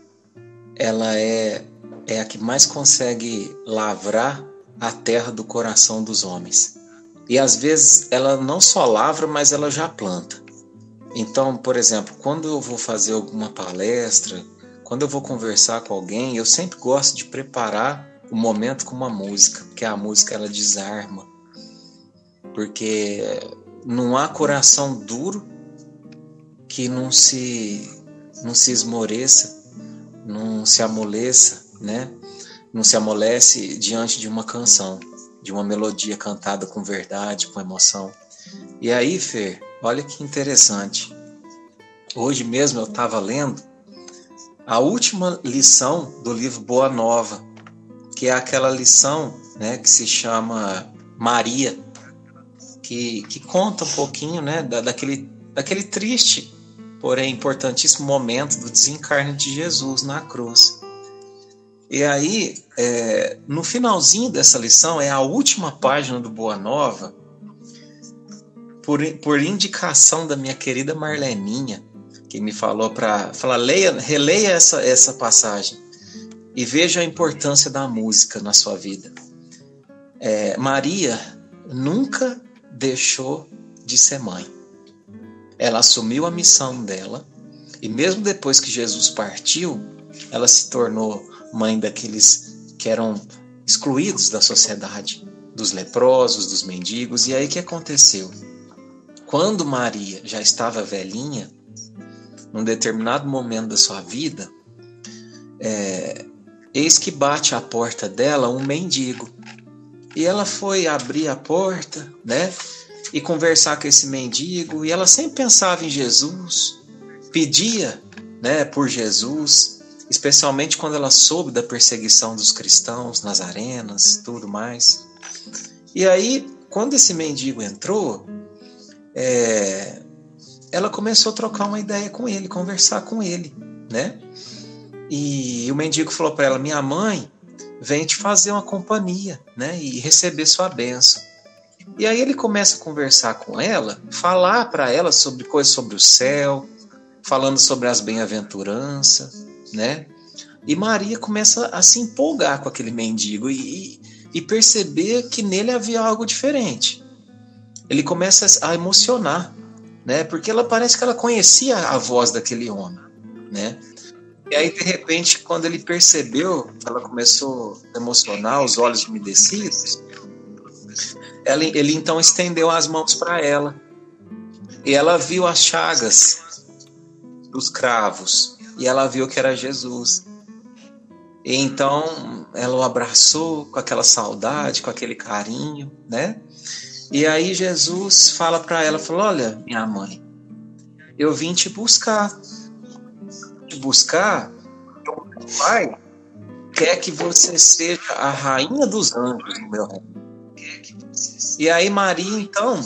ela é, é a que mais consegue lavrar a terra do coração dos homens. E às vezes ela não só lavra, mas ela já planta. Então, por exemplo, quando eu vou fazer alguma palestra, quando eu vou conversar com alguém, eu sempre gosto de preparar o momento com uma música, porque a música ela desarma. Porque não há coração duro que não se não se esmoreça, não se amoleça, né? Não se amolece diante de uma canção, de uma melodia cantada com verdade, com emoção. E aí, Fer, olha que interessante. Hoje mesmo eu estava lendo a última lição do livro Boa Nova, que é aquela lição né, que se chama Maria, que, que conta um pouquinho né, da, daquele, daquele triste, porém importantíssimo momento do desencarne de Jesus na cruz. E aí, é, no finalzinho dessa lição, é a última página do Boa Nova, por, por indicação da minha querida Marleninha, que me falou para falar, leia, releia essa, essa passagem e veja a importância da música na sua vida. É, Maria nunca deixou de ser mãe. Ela assumiu a missão dela e mesmo depois que Jesus partiu, ela se tornou mãe daqueles que eram excluídos da sociedade, dos leprosos, dos mendigos. E aí que aconteceu? Quando Maria já estava velhinha, num determinado momento da sua vida, é, eis que bate à porta dela um mendigo. E ela foi abrir a porta, né? E conversar com esse mendigo. E ela sempre pensava em Jesus, pedia, né, por Jesus, especialmente quando ela soube da perseguição dos cristãos nas arenas, tudo mais. E aí, quando esse mendigo entrou, é, ela começou a trocar uma ideia com ele, conversar com ele, né? E o mendigo falou para ela: Minha mãe vem te fazer uma companhia, né? E receber sua bênção. E aí ele começa a conversar com ela, falar para ela sobre coisas sobre o céu, falando sobre as bem-aventuranças, né? E Maria começa a se empolgar com aquele mendigo e, e perceber que nele havia algo diferente. Ele começa a emocionar, né? Porque ela parece que ela conhecia a voz daquele homem, né? E aí, de repente, quando ele percebeu, ela começou a emocionar, os olhos umedecidos, ela, ele então estendeu as mãos para ela. E ela viu as chagas dos cravos. E ela viu que era Jesus. E então ela o abraçou com aquela saudade, com aquele carinho, né? E aí Jesus fala para ela, falou: "Olha, minha mãe, eu vim te buscar te buscar, Pai quer que você seja a rainha dos anjos no meu reino. E aí Maria, então,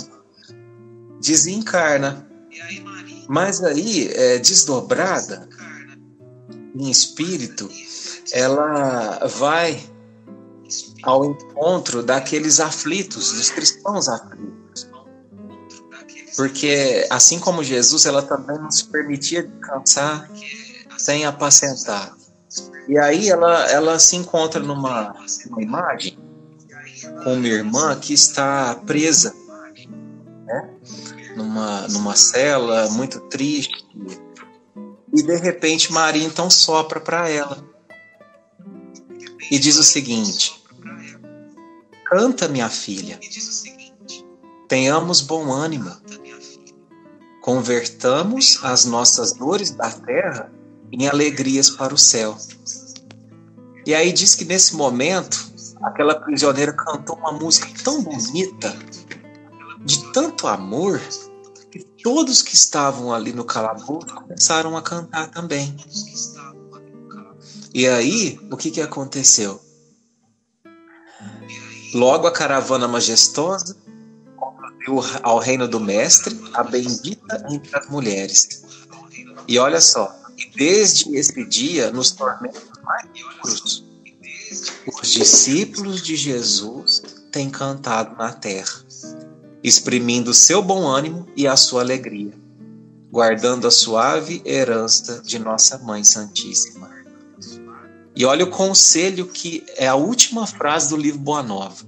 desencarna. Mas aí, é, desdobrada, em espírito, ela vai ao encontro daqueles aflitos, dos cristãos aflitos. Porque, assim como Jesus, ela também não se permitia descansar sem apacentar. E aí ela, ela se encontra numa, numa imagem com uma irmã que está presa, né? numa, numa cela, muito triste. E de repente Maria então sopra para ela e diz o seguinte: Canta, minha filha, tenhamos bom ânimo, convertamos as nossas dores da terra em alegrias para o céu. E aí diz que nesse momento, aquela prisioneira cantou uma música tão bonita, de tanto amor, que todos que estavam ali no calabouço começaram a cantar também. E aí, o que, que aconteceu? Logo a caravana majestosa concluiu ao reino do Mestre, a bendita entre as mulheres. E olha só, desde esse dia, nos tormentos mais duros, os discípulos de Jesus têm cantado na terra, exprimindo seu bom ânimo e a sua alegria, guardando a suave herança de nossa Mãe Santíssima. E olha o conselho que é a última frase do livro Boa Nova.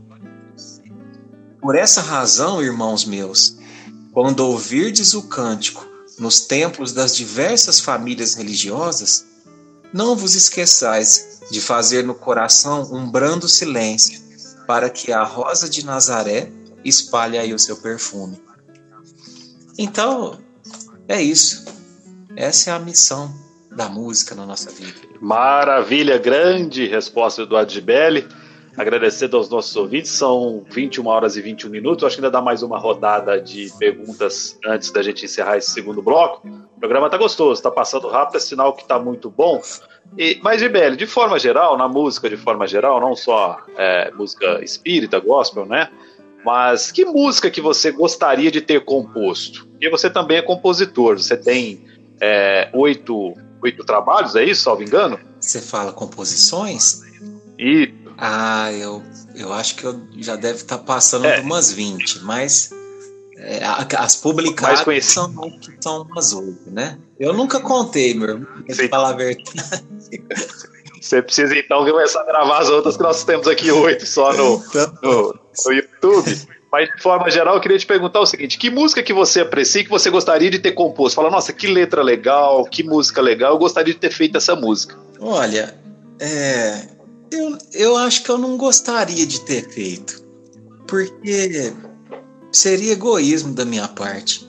Por essa razão, irmãos meus, quando ouvirdes o cântico nos templos das diversas famílias religiosas, não vos esqueçais de fazer no coração um brando silêncio, para que a rosa de Nazaré espalhe aí o seu perfume. Então, é isso. Essa é a missão da música na nossa vida. Maravilha, grande resposta do Eduardo Agradecer aos nossos ouvintes, são 21 horas e 21 minutos. Acho que ainda dá mais uma rodada de perguntas antes da gente encerrar esse segundo bloco. O programa tá gostoso, tá passando rápido, é sinal que tá muito bom. E, mas, Gibelli, de forma geral, na música de forma geral, não só é, música espírita, gospel, né? Mas que música que você gostaria de ter composto? E você também é compositor, você tem é, oito, oito trabalhos, é isso, salvo engano? Você fala composições? E ah, eu, eu acho que eu já deve estar tá passando é. de umas 20, mas é, as publicadas são, são umas 8, né? Eu nunca contei, meu irmão, pra falar a verdade. Você precisa então começar a gravar as outras que nós temos aqui oito só no, no, no, YouTube. Mas de forma geral, eu queria te perguntar o seguinte: que música que você aprecia que você gostaria de ter composto? Fala, nossa, que letra legal, que música legal, eu gostaria de ter feito essa música. Olha, é, eu, eu acho que eu não gostaria de ter feito, porque seria egoísmo da minha parte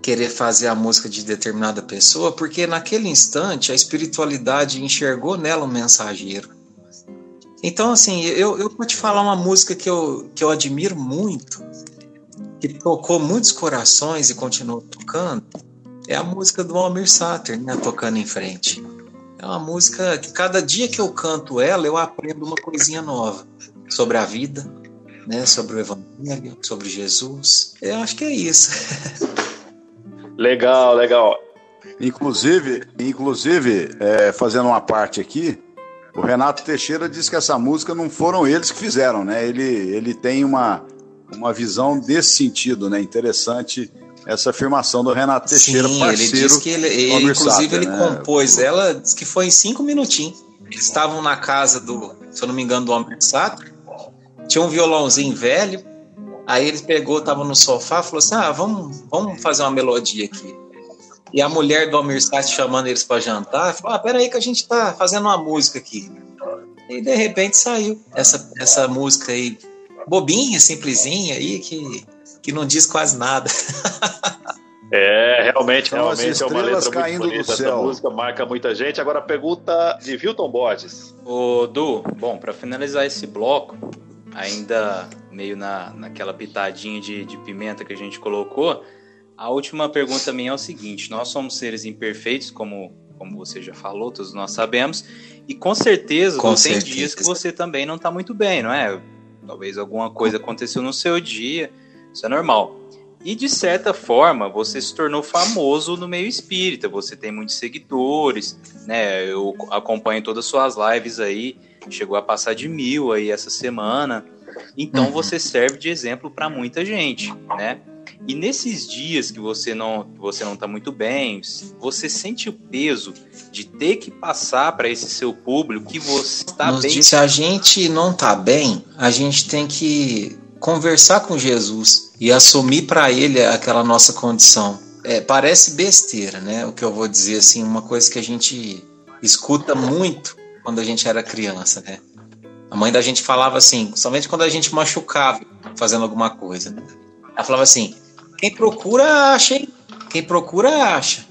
querer fazer a música de determinada pessoa, porque naquele instante a espiritualidade enxergou nela um mensageiro. Então, assim, eu, eu vou te falar uma música que eu, que eu admiro muito, que tocou muitos corações e continua tocando, é a música do Almir Sater, né, Tocando em Frente. É uma música que cada dia que eu canto ela, eu aprendo uma coisinha nova sobre a vida, né, sobre o Evangelho, sobre Jesus. Eu acho que é isso. legal, legal. Inclusive, inclusive é, fazendo uma parte aqui, o Renato Teixeira disse que essa música não foram eles que fizeram, né? Ele, ele tem uma, uma visão desse sentido, né? Interessante essa afirmação do Renato Teixeira, Sim, parceiro. Ele disse que ele, ele inclusive, ele né? compôs ela, disse que foi em cinco minutinhos. Eles estavam na casa do, se eu não me engano, do Homem Sato. Tinha um violãozinho velho. Aí ele pegou, tava no sofá, falou assim: Ah, vamos, vamos fazer uma melodia aqui. E a mulher do Almir Sato chamando eles para jantar, falou: Ah, peraí que a gente tá fazendo uma música aqui. E de repente saiu essa, essa música aí, bobinha, simplesinha aí, que que não diz quase nada. É, realmente, São realmente é uma letra caindo muito bonita. Essa música marca muita gente. Agora a pergunta de Vilton Borges. Ô, Du, bom, para finalizar esse bloco, ainda meio na, naquela pitadinha de, de pimenta que a gente colocou, a última pergunta minha é o seguinte: nós somos seres imperfeitos, como, como você já falou, todos nós sabemos, e com certeza com tem certeza. dias que você também não está muito bem, não é? Talvez alguma coisa aconteceu no seu dia isso é normal. E de certa forma, você se tornou famoso no meio espírita. Você tem muitos seguidores, né? Eu acompanho todas as suas lives aí. Chegou a passar de mil aí essa semana. Então uhum. você serve de exemplo para muita gente, né? E nesses dias que você não que você não está muito bem, você sente o peso de ter que passar para esse seu público que você está bem. Se a gente não está bem, a gente tem que conversar com Jesus e assumir para ele aquela nossa condição. É, parece besteira, né? O que eu vou dizer assim, uma coisa que a gente escuta muito quando a gente era criança, né? A mãe da gente falava assim, somente quando a gente machucava fazendo alguma coisa. Ela falava assim: quem procura acha, hein? Quem procura acha.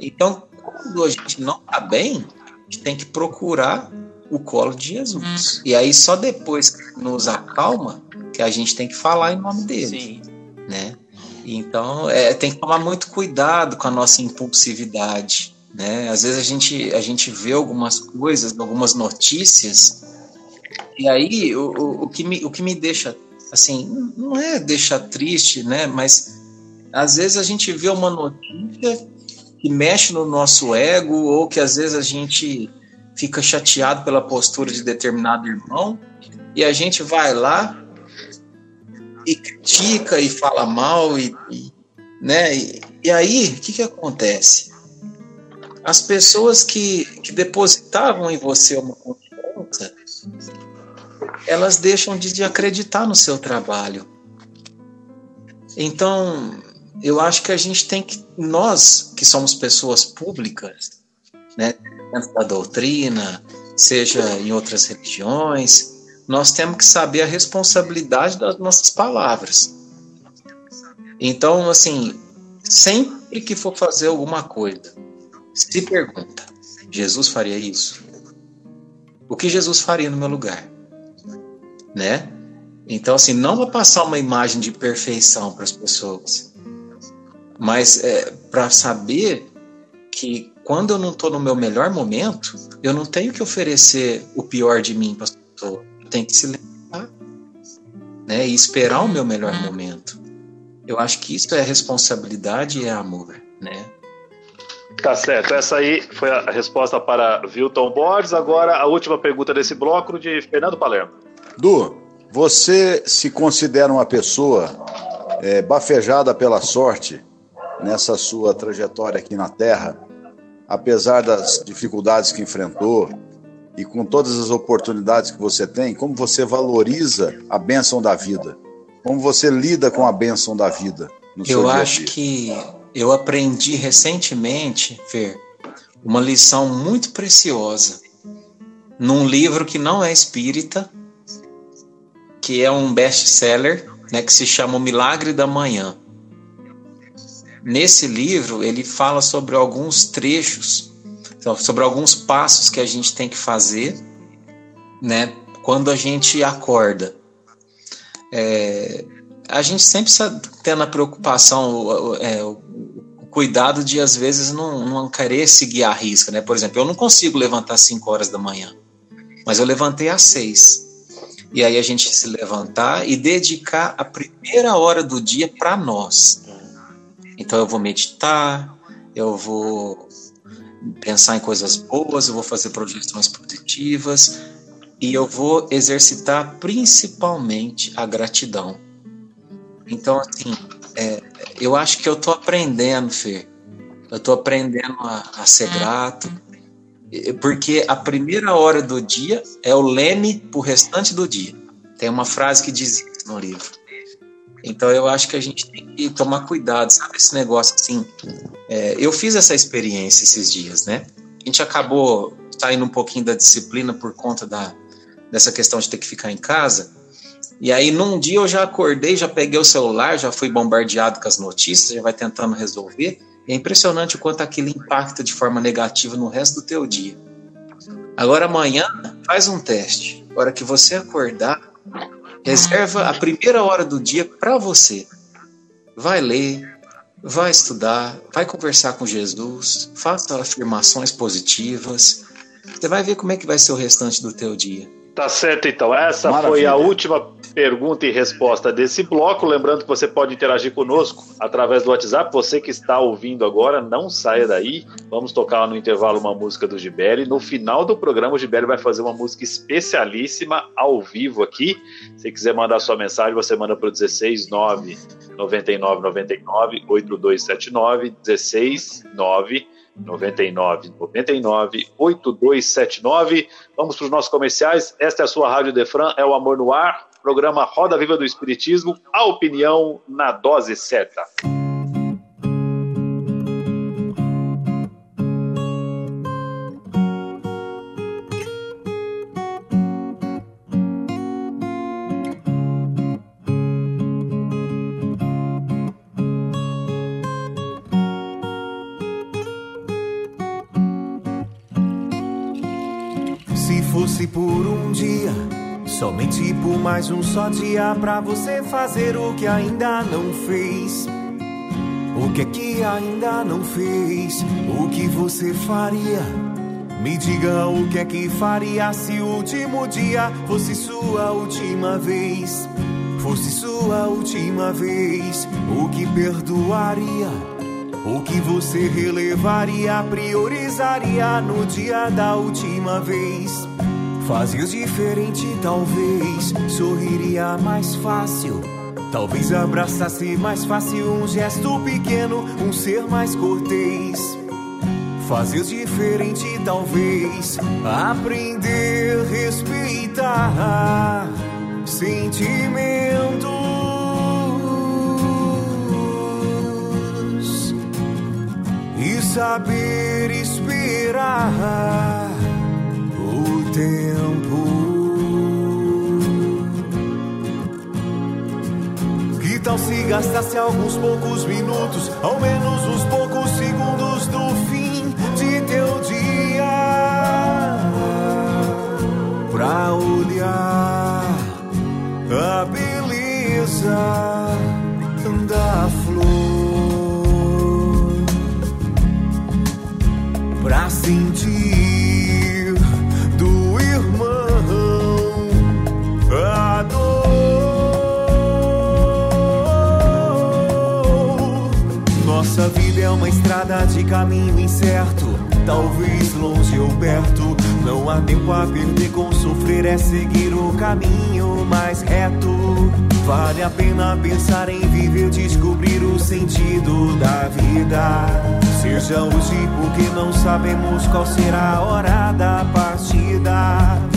Então, quando a gente não tá bem, a gente tem que procurar o colo de Jesus. Hum. E aí só depois que nos acalma que a gente tem que falar em nome dele, Sim. né? Então, é, tem que tomar muito cuidado com a nossa impulsividade, né? Às vezes a gente, a gente vê algumas coisas, algumas notícias, e aí o, o, o, que, me, o que me deixa, assim, não é deixar triste, né? Mas às vezes a gente vê uma notícia que mexe no nosso ego, ou que às vezes a gente fica chateado pela postura de determinado irmão, e a gente vai lá e critica e fala mal e, e né? E, e aí, o que, que acontece? As pessoas que, que depositavam em você uma confiança, elas deixam de, de acreditar no seu trabalho. Então, eu acho que a gente tem que, nós que somos pessoas públicas, né, dentro da doutrina, seja em outras religiões, nós temos que saber a responsabilidade das nossas palavras. Então, assim, sempre que for fazer alguma coisa, se pergunta: Jesus faria isso? O que Jesus faria no meu lugar? Né? Então, assim, não vou passar uma imagem de perfeição para as pessoas, mas é, para saber que quando eu não estou no meu melhor momento, eu não tenho que oferecer o pior de mim para as pessoas. Eu tenho que se lembrar né, e esperar o meu melhor momento. Eu acho que isso é responsabilidade e é amor, né? Tá certo. Essa aí foi a resposta para Vilton Borges. Agora a última pergunta desse bloco de Fernando Palermo. Du, você se considera uma pessoa é, bafejada pela sorte nessa sua trajetória aqui na Terra, apesar das dificuldades que enfrentou e com todas as oportunidades que você tem, como você valoriza a bênção da vida? Como você lida com a bênção da vida? Eu acho que eu aprendi recentemente, Fer, uma lição muito preciosa num livro que não é espírita, que é um best-seller, né, que se chama O Milagre da Manhã. Nesse livro, ele fala sobre alguns trechos, então, sobre alguns passos que a gente tem que fazer, né, quando a gente acorda. É, a gente sempre tendo a preocupação, é, o, o, cuidado de às vezes não, não querer seguir a risca, né? Por exemplo, eu não consigo levantar às 5 horas da manhã, mas eu levantei às 6. E aí a gente se levantar e dedicar a primeira hora do dia para nós. Então eu vou meditar, eu vou pensar em coisas boas, eu vou fazer projeções positivas e eu vou exercitar principalmente a gratidão. Então, assim, é, eu acho que eu estou aprendendo, Fê. Eu estou aprendendo a, a, ser grato, porque a primeira hora do dia é o leme para o restante do dia. Tem uma frase que diz isso no livro. Então eu acho que a gente tem que tomar cuidado, sabe? Esse negócio assim. É, eu fiz essa experiência esses dias, né? A gente acabou saindo um pouquinho da disciplina por conta da, dessa questão de ter que ficar em casa. E aí, num dia eu já acordei, já peguei o celular, já fui bombardeado com as notícias, já vai tentando resolver. É impressionante o quanto aquilo impacta de forma negativa no resto do teu dia. Agora amanhã, faz um teste. A hora que você acordar, reserva a primeira hora do dia para você. Vai ler, vai estudar, vai conversar com Jesus, faça afirmações positivas. Você vai ver como é que vai ser o restante do teu dia. Tá certo, então. Essa Maravilha. foi a última pergunta e resposta desse bloco. Lembrando que você pode interagir conosco através do WhatsApp. Você que está ouvindo agora, não saia daí. Vamos tocar no intervalo uma música do Gibeli. No final do programa, o Gibeli vai fazer uma música especialíssima ao vivo aqui. Se quiser mandar sua mensagem, você manda para o 169 99 99 8279 169 99 99 8279. Vamos para os nossos comerciais. Esta é a sua Rádio Defran, é o Amor no Ar, programa Roda Viva do Espiritismo, a opinião na dose certa. Por mais um só dia pra você fazer o que ainda não fez. O que é que ainda não fez? O que você faria? Me diga o que é que faria se o último dia fosse sua última vez. Fosse sua última vez. O que perdoaria? O que você relevaria, priorizaria no dia da última vez? Fazia diferente, talvez sorriria mais fácil. Talvez abraçasse mais fácil um gesto pequeno, um ser mais cortês. Fazia diferente, talvez aprender a respeitar sentimento. saber esperar tempo. Que tal se gastasse alguns poucos minutos, ao menos uns poucos segundos do fim de teu dia, pra olhar a beleza da flor, pra sentir uma estrada de caminho incerto, talvez longe ou perto. Não há tempo a perder com sofrer, é seguir o caminho mais reto. Vale a pena pensar em viver, descobrir o sentido da vida. Seja hoje, porque não sabemos qual será a hora da partida.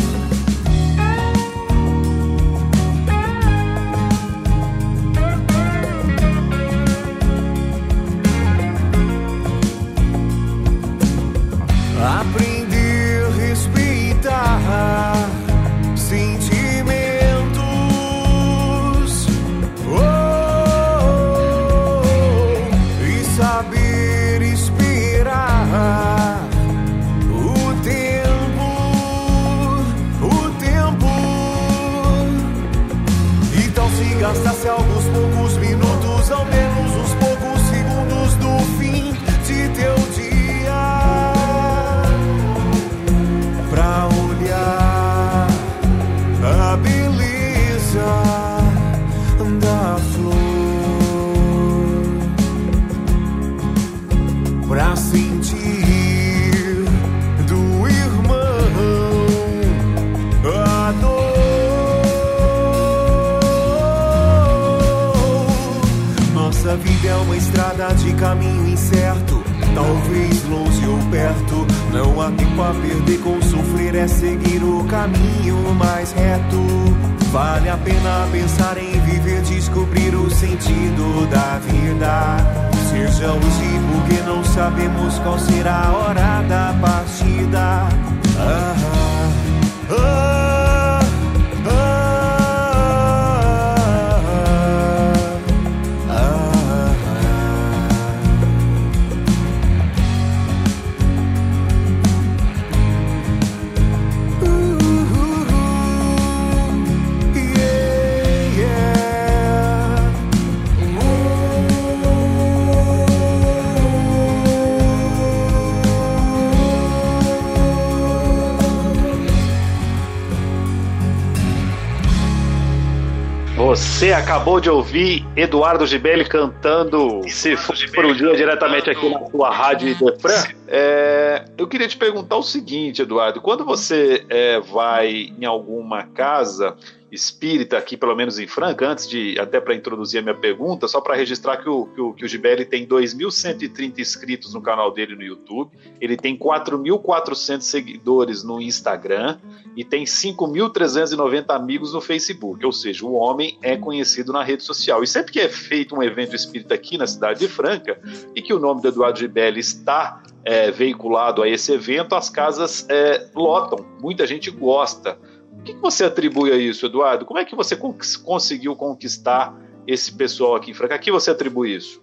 Você acabou de ouvir Eduardo Gibelli cantando Se For Por um Dia diretamente aqui na sua rádio Defran. É, eu queria te perguntar o seguinte, Eduardo: quando você é, vai em alguma casa espírita, aqui pelo menos em Franca, antes de até para introduzir a minha pergunta, só para registrar que o, que o, que o Gibelli tem 2.130 inscritos no canal dele no YouTube, ele tem 4.400 seguidores no Instagram e tem 5.390 amigos no Facebook, ou seja, o homem é conhecido na rede social. E sempre que é feito um evento espírita aqui na cidade de Franca e que o nome do Eduardo Gibelli está é, veiculado a esse evento, as casas é, lotam, muita gente gosta. O que, que você atribui a isso, Eduardo? Como é que você con- conseguiu conquistar esse pessoal aqui em Franca? A que você atribui isso?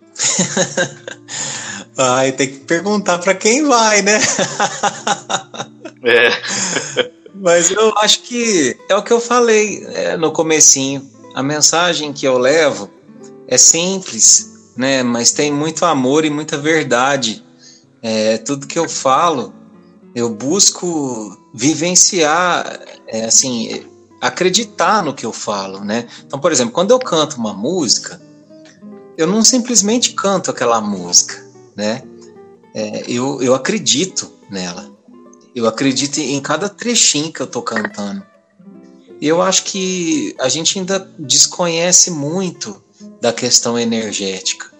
Ai, tem que perguntar para quem vai, né? É. Mas eu acho que é o que eu falei é, no comecinho. A mensagem que eu levo é simples, né? Mas tem muito amor e muita verdade. É, tudo que eu falo, eu busco vivenciar, é, assim, acreditar no que eu falo, né? Então, por exemplo, quando eu canto uma música, eu não simplesmente canto aquela música, né? É, eu, eu acredito nela. Eu acredito em cada trechinho que eu tô cantando. Eu acho que a gente ainda desconhece muito da questão energética.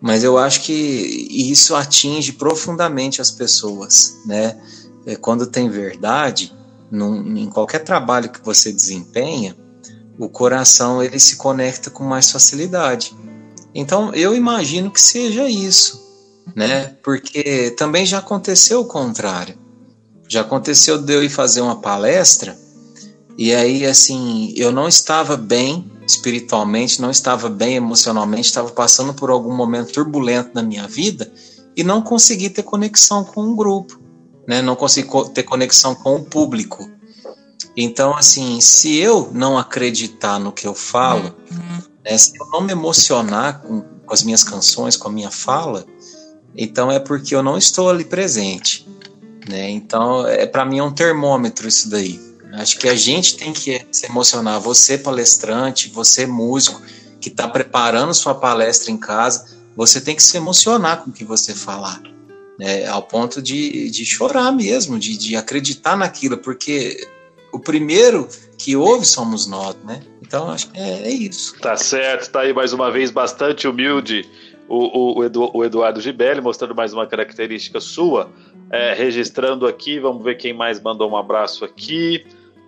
Mas eu acho que isso atinge profundamente as pessoas, né? É, Quando tem verdade, num- em qualquer trabalho que você desempenha, o coração ele se conecta com mais facilidade. Então eu imagino que seja isso, né? Porque também já aconteceu o contrário. Já aconteceu de eu ir fazer uma palestra e aí, assim, eu não estava bem espiritualmente, não estava bem emocionalmente, estava passando por algum momento turbulento na minha vida e não consegui ter conexão com o grupo, né? Não consegui ter conexão com o público. Então, assim, se eu não acreditar no que eu falo, né, se eu não me emocionar com, com as minhas canções, com a minha fala, então é porque eu não estou ali presente, né? Então, é para mim é um termômetro isso daí. Acho que a gente tem que se emocionar. Você palestrante, você músico que está preparando sua palestra em casa, você tem que se emocionar com o que você falar, né? Ao ponto de, de chorar mesmo, de, de acreditar naquilo, porque o primeiro que ouve somos nós, né? Então acho que é, é isso. Tá certo, tá aí mais uma vez bastante humilde o, o, Edu, o Eduardo Gibelli, mostrando mais uma característica sua, é, registrando aqui, vamos ver quem mais mandou um abraço aqui.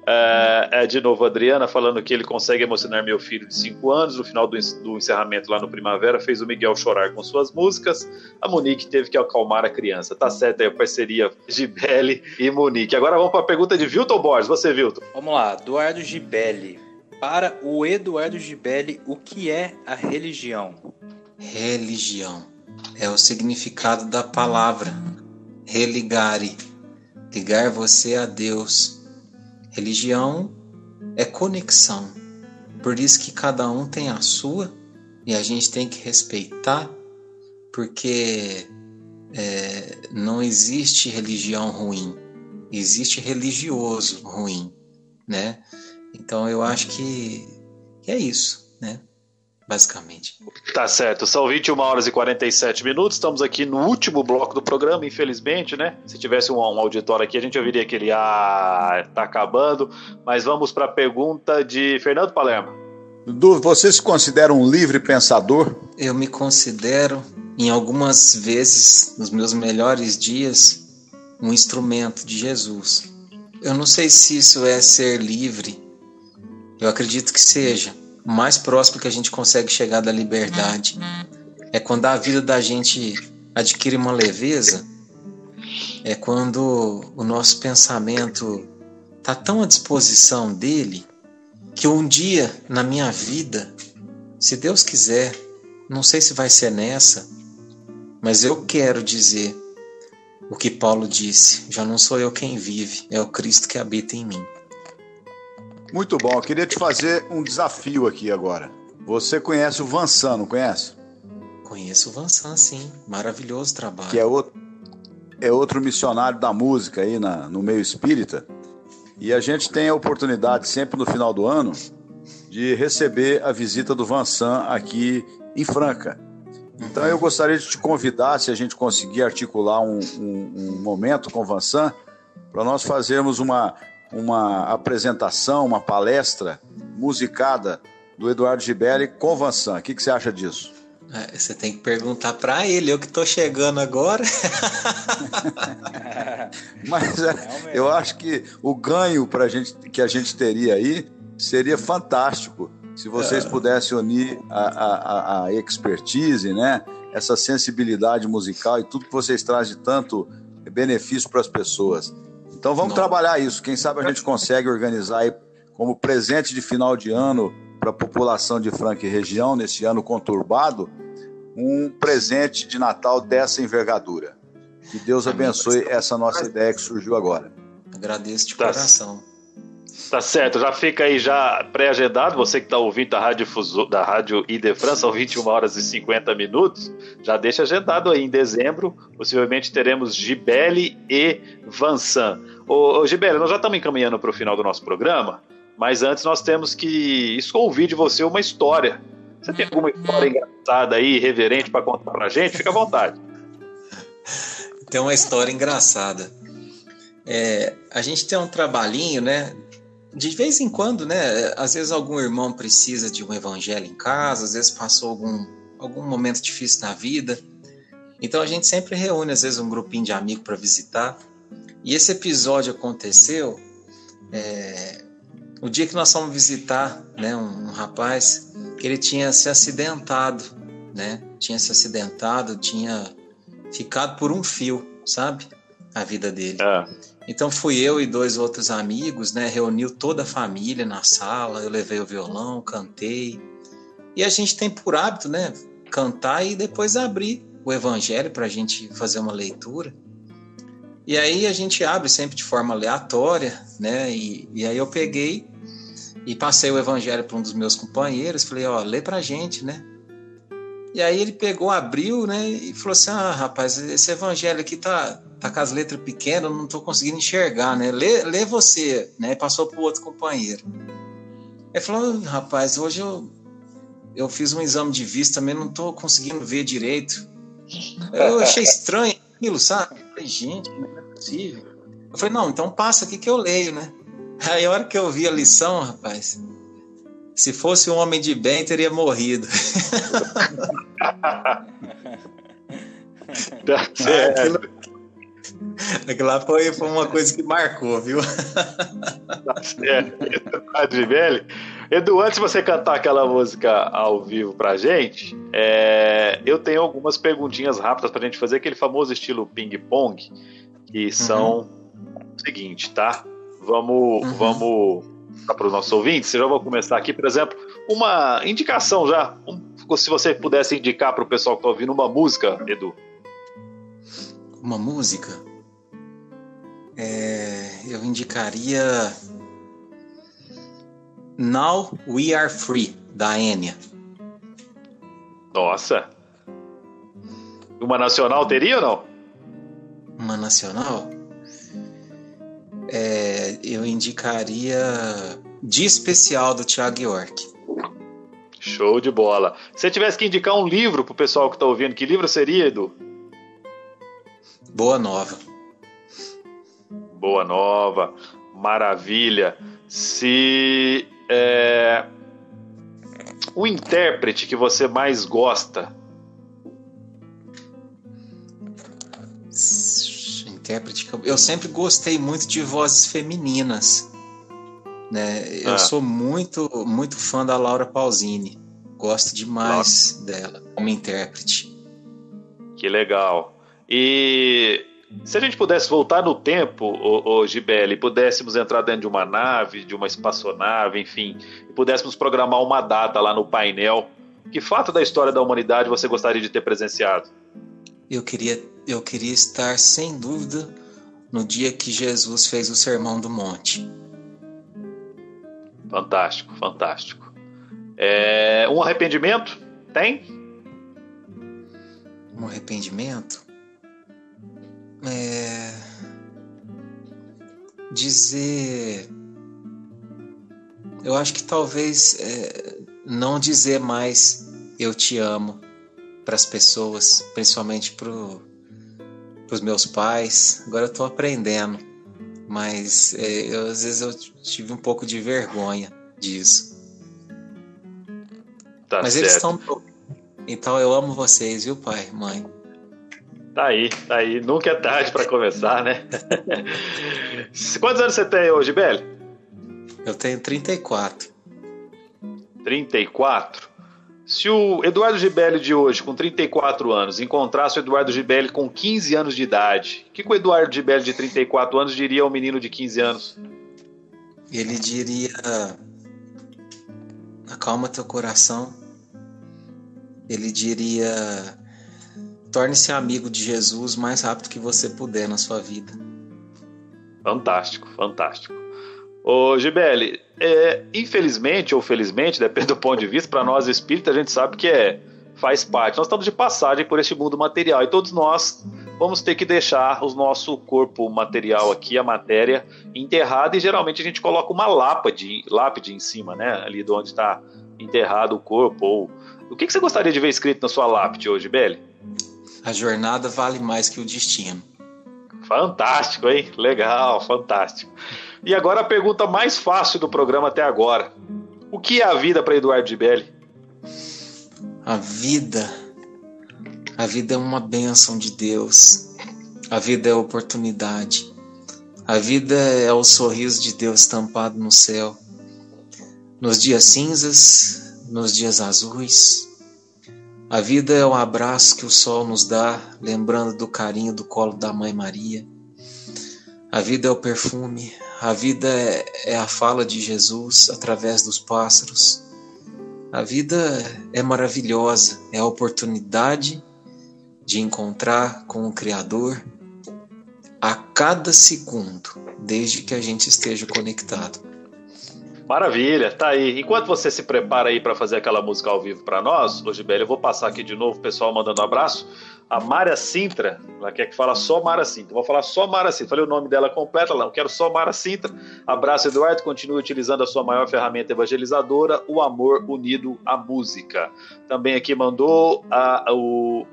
É, é, de novo, a Adriana falando que ele consegue emocionar meu filho de 5 anos. No final do, do, encerramento lá no Primavera, fez o Miguel chorar com suas músicas. A Monique teve que acalmar a criança. Tá certo aí a parceria Gibelli e Monique. Agora vamos para a pergunta de Vilton Borges. Você, Vilton. Vamos lá, Eduardo Gibelli. Para o Eduardo Gibelli, o que é a religião? Religião é o significado da palavra religare, ligar você a Deus Religião é conexão. Por isso que cada um tem a sua e a gente tem que respeitar, porque é, não existe religião ruim, existe religioso ruim, né? Então eu acho que, é isso? Basicamente. Tá certo, são 21 horas e 47 minutos, estamos aqui no último bloco do programa, infelizmente, né? Se tivesse um, um auditório aqui, a gente ouviria aquele ah, tá acabando, mas vamos para a pergunta de Fernando Palermo. Dudu, você se considera um livre pensador? Eu me considero, em algumas vezes, nos meus melhores dias, um instrumento de Jesus. Eu não sei se isso é ser livre, eu acredito que seja mais próximo que a gente consegue chegar da liberdade é quando a vida da gente adquire uma leveza, é quando o nosso pensamento está tão à disposição dele que um dia na minha vida, se Deus quiser, não sei se vai ser nessa, mas eu quero dizer o que Paulo disse: já não sou eu quem vive, é o Cristo que habita em mim. Muito bom. Eu queria te fazer um desafio aqui agora. Você conhece o Vansan, não conhece? Conheço o Vansan, sim. Maravilhoso trabalho. Que é outro, é outro missionário da música aí na, no meio espírita. E a gente tem a oportunidade, sempre no final do ano, de receber a visita do Vansan aqui em Franca. Então eu gostaria de te convidar, se a gente conseguir articular um, um, um momento com o Vansan, para nós fazermos uma uma apresentação, uma palestra musicada do Eduardo Gibelli com Vansan. O que, que você acha disso? É, você tem que perguntar para ele, eu que estou chegando agora. Mas é, eu acho que o ganho pra gente, que a gente teria aí seria fantástico se vocês é. pudessem unir a, a, a, expertise, né? essa sensibilidade musical e tudo que vocês trazem de tanto benefício para as pessoas. Então vamos Não. trabalhar isso. Quem sabe a gente consegue organizar aí como presente de final de ano para a população de Franca e região, nesse ano conturbado, um presente de Natal dessa envergadura. Que Deus abençoe essa nossa ideia que surgiu agora. Agradeço de tá. coração. Tá certo, já fica aí já pré-agendado, você que está ouvindo da Rádio, Fuso, da Rádio ID França, são 21 horas e 50 minutos, já deixa agendado aí em dezembro, possivelmente teremos Gibele e Vansan. Ô, ô nós já estamos encaminhando para o final do nosso programa, mas antes nós temos que ouvir de você uma história. Você tem alguma história engraçada aí, reverente para contar para a gente? Fica à vontade. Tem uma história engraçada. É, a gente tem um trabalhinho, né? de vez em quando, né? Às vezes algum irmão precisa de um evangelho em casa, às vezes passou algum, algum momento difícil na vida. Então a gente sempre reúne, às vezes, um grupinho de amigos para visitar. E esse episódio aconteceu é, o dia que nós fomos visitar né, um, um rapaz que ele tinha se acidentado, né? Tinha se acidentado, tinha ficado por um fio, sabe? A vida dele. É. Então fui eu e dois outros amigos, né? Reuniu toda a família na sala, eu levei o violão, cantei. E a gente tem por hábito, né? Cantar e depois abrir o evangelho para a gente fazer uma leitura. E aí a gente abre sempre de forma aleatória, né? E, e aí eu peguei e passei o evangelho para um dos meus companheiros, falei, ó, lê pra gente, né? E aí ele pegou, abriu, né, e falou assim: "Ah, rapaz, esse evangelho aqui tá tá com as letras pequenas, não tô conseguindo enxergar, né? Lê, lê você", né? E passou pro outro companheiro. Ele falou: "Rapaz, hoje eu eu fiz um exame de vista, também não tô conseguindo ver direito". Eu achei estranho aquilo, sabe? Falei, gente, não é possível. Eu falei: "Não, então passa aqui que eu leio, né?" Aí a hora que eu vi a lição, rapaz, se fosse um homem de bem, teria morrido. Tá certo. Aquilo, aquilo lá foi, foi uma coisa que marcou, viu? Tá certo. Gibelli. Edu, antes de você cantar aquela música ao vivo pra gente, é, eu tenho algumas perguntinhas rápidas pra gente fazer, aquele famoso estilo ping-pong, que são o seguinte, tá? Vamos, vamos para os nossos ouvintes. Eu já vou começar aqui, por exemplo, uma indicação já. Um, se você pudesse indicar para o pessoal que está ouvindo uma música, Edu. Uma música? É, eu indicaria Now We Are Free, da Enya. Nossa. Uma nacional teria ou não? Uma nacional? É, eu indicaria De Especial do Thiago York. Show de bola. Se você tivesse que indicar um livro pro pessoal que tá ouvindo, que livro seria, Edu? Boa Nova. Boa Nova. Maravilha. Se é, o intérprete que você mais gosta intérprete eu, eu sempre gostei muito de vozes femininas. Né? Eu Ah. sou muito, muito fã da Laura Pausini. Gosto demais dela como intérprete. Que legal. E se a gente pudesse voltar no tempo, ô, ô Gibelli, pudéssemos entrar dentro de uma nave, de uma espaçonave, enfim, e pudéssemos programar uma data lá no painel, que fato da história da humanidade você gostaria de ter presenciado? Eu queria, eu queria estar sem dúvida no dia que Jesus fez o Sermão do Monte. Fantástico, fantástico. É, um arrependimento? Tem? Um arrependimento? É... Dizer. Eu acho que talvez é, não dizer mais eu te amo para as pessoas, principalmente para os meus pais. Agora eu estou aprendendo, mas é, eu, às vezes eu tive um pouco de vergonha disso. Tá mas certo. eles estão. Então eu amo vocês, viu, pai, mãe? Tá aí, tá aí. Nunca é tarde para começar, né? Quantos anos você tem hoje, Belly? Eu tenho 34. 34. Se o Eduardo Gibelli de hoje, com 34 anos, encontrasse o Eduardo Gibelli com 15 anos de idade, o que, que o Eduardo Gibelli de 34 anos diria ao menino de 15 anos? Ele diria: acalma teu coração. Ele diria: torne-se amigo de Jesus o mais rápido que você puder na sua vida. Fantástico, fantástico. Ô Gibelli, é, infelizmente ou felizmente, depende do ponto de vista, para nós espíritas a gente sabe que é, faz parte. Nós estamos de passagem por este mundo material e todos nós vamos ter que deixar o nosso corpo material aqui, a matéria, enterrada e geralmente a gente coloca uma lápide, lápide em cima, né? Ali de onde está enterrado o corpo. Ou... O que, que você gostaria de ver escrito na sua lápide hoje, Gibelli? A jornada vale mais que o destino. Fantástico, hein? Legal, fantástico. E agora a pergunta mais fácil do programa até agora. O que é a vida para Eduardo Gibelli? A vida. A vida é uma bênção de Deus. A vida é oportunidade. A vida é o sorriso de Deus estampado no céu. Nos dias cinzas, nos dias azuis. A vida é o abraço que o sol nos dá, lembrando do carinho do colo da Mãe Maria. A vida é o perfume, a vida é, é a fala de Jesus através dos pássaros. A vida é maravilhosa, é a oportunidade de encontrar com o Criador a cada segundo, desde que a gente esteja conectado. Maravilha, tá aí. Enquanto você se prepara aí para fazer aquela música ao vivo para nós, Logibelli, eu vou passar aqui de novo, pessoal mandando um abraço. A Mara Sintra, ela quer que fala só Mara Sintra. Vou falar só Mara Sintra. Falei o nome dela completo, não quero só Mara Sintra. Abraço, Eduardo. Continue utilizando a sua maior ferramenta evangelizadora, o amor unido à música. Também aqui mandou a, o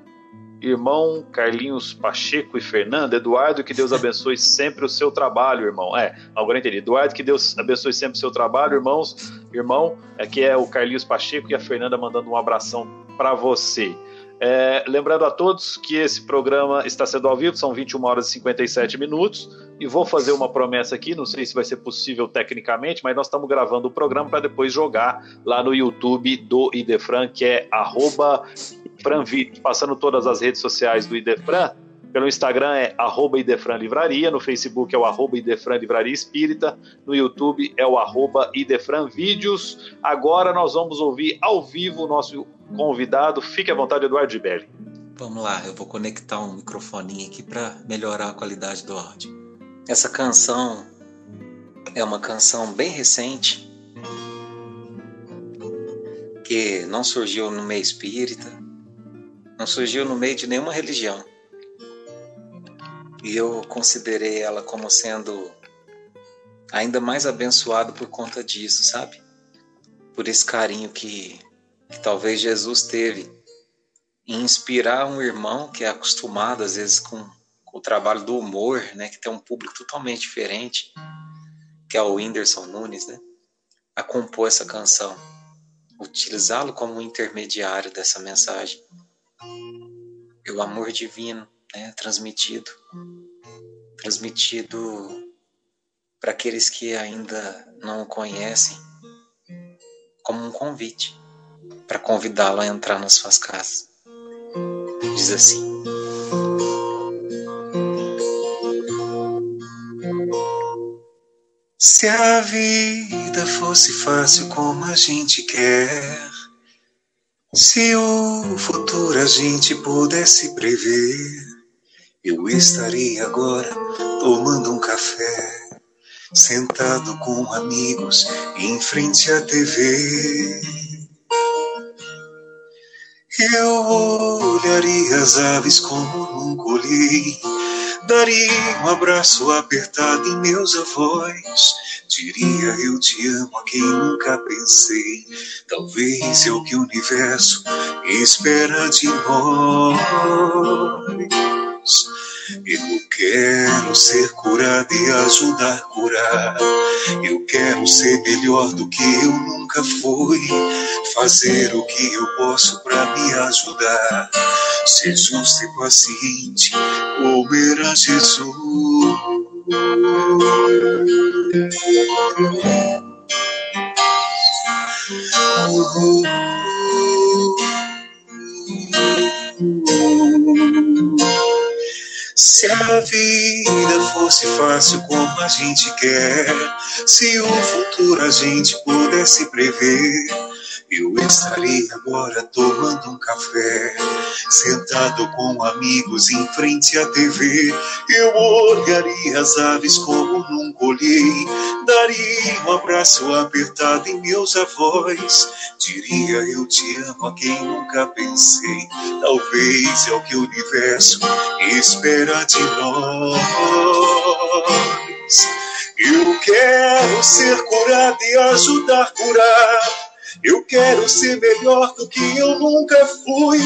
irmão Carlinhos Pacheco e Fernanda, Eduardo, que Deus abençoe sempre o seu trabalho, irmão. É, agora entendi. Eduardo, que Deus abençoe sempre o seu trabalho, irmãos. Irmão, aqui é o Carlinhos Pacheco e a Fernanda mandando um abração para você. É, lembrando a todos que esse programa está sendo ao vivo, são 21 horas e 57 minutos, e vou fazer uma promessa aqui, não sei se vai ser possível tecnicamente, mas nós estamos gravando o programa para depois jogar lá no YouTube do Idefran, que é arroba passando todas as redes sociais do Idefran, pelo Instagram é arroba Idefran Livraria, no Facebook é o arroba Idefran Livraria Espírita, no YouTube é o arroba Idefran Vídeos. Agora nós vamos ouvir ao vivo o nosso convidado. Fique à vontade, Eduardo Gibelli. Vamos lá, eu vou conectar um microfoninho aqui para melhorar a qualidade do áudio. Essa canção é uma canção bem recente, que não surgiu no meio espírita, não surgiu no meio de nenhuma religião. E eu considerei ela como sendo ainda mais abençoado por conta disso, sabe? Por esse carinho que, que talvez Jesus teve em inspirar um irmão que é acostumado às vezes com, com o trabalho do humor, né, que tem um público totalmente diferente, que é o Whindersson Nunes, né, a compor essa canção, utilizá-lo como um intermediário dessa mensagem. O amor divino né, transmitido, transmitido para aqueles que ainda não o conhecem, como um convite para convidá-lo a entrar nas suas casas. Diz assim. Se a vida fosse fácil como a gente quer, se o futuro a gente pudesse prever, eu estaria agora tomando um café, sentado com amigos em frente à TV. Eu olharia as aves como nunca olhei, daria um abraço apertado em meus avós Diria eu te amo a quem nunca pensei. Talvez é o que o universo espera de nós. Eu quero ser curado e ajudar a curar. Eu quero ser melhor do que eu nunca fui. Fazer o que eu posso para me ajudar. Ser justo e paciente, como era Jesus. Se a vida fosse fácil como a gente quer, se o futuro a gente pudesse prever eu estaria agora tomando um café, sentado com amigos em frente à TV. Eu olharia as aves como nunca olhei, daria um abraço apertado em meus avós. Diria eu te amo a quem nunca pensei. Talvez é o que o universo espera de nós. Eu quero ser curado e ajudar a curar eu quero ser melhor do que eu nunca fui,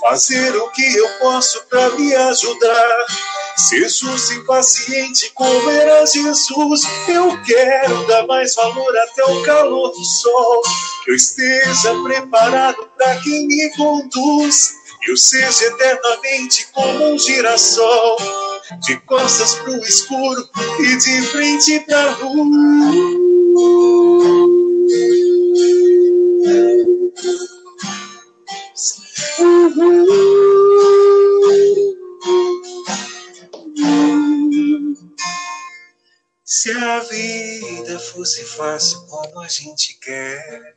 fazer o que eu posso para me ajudar. Ser e paciente como era Jesus. Eu quero dar mais valor até o calor do sol. Que eu esteja preparado para quem me conduz. Eu seja eternamente como um girassol. De costas pro escuro e de frente pra luz. Se a vida fosse fácil como a gente quer.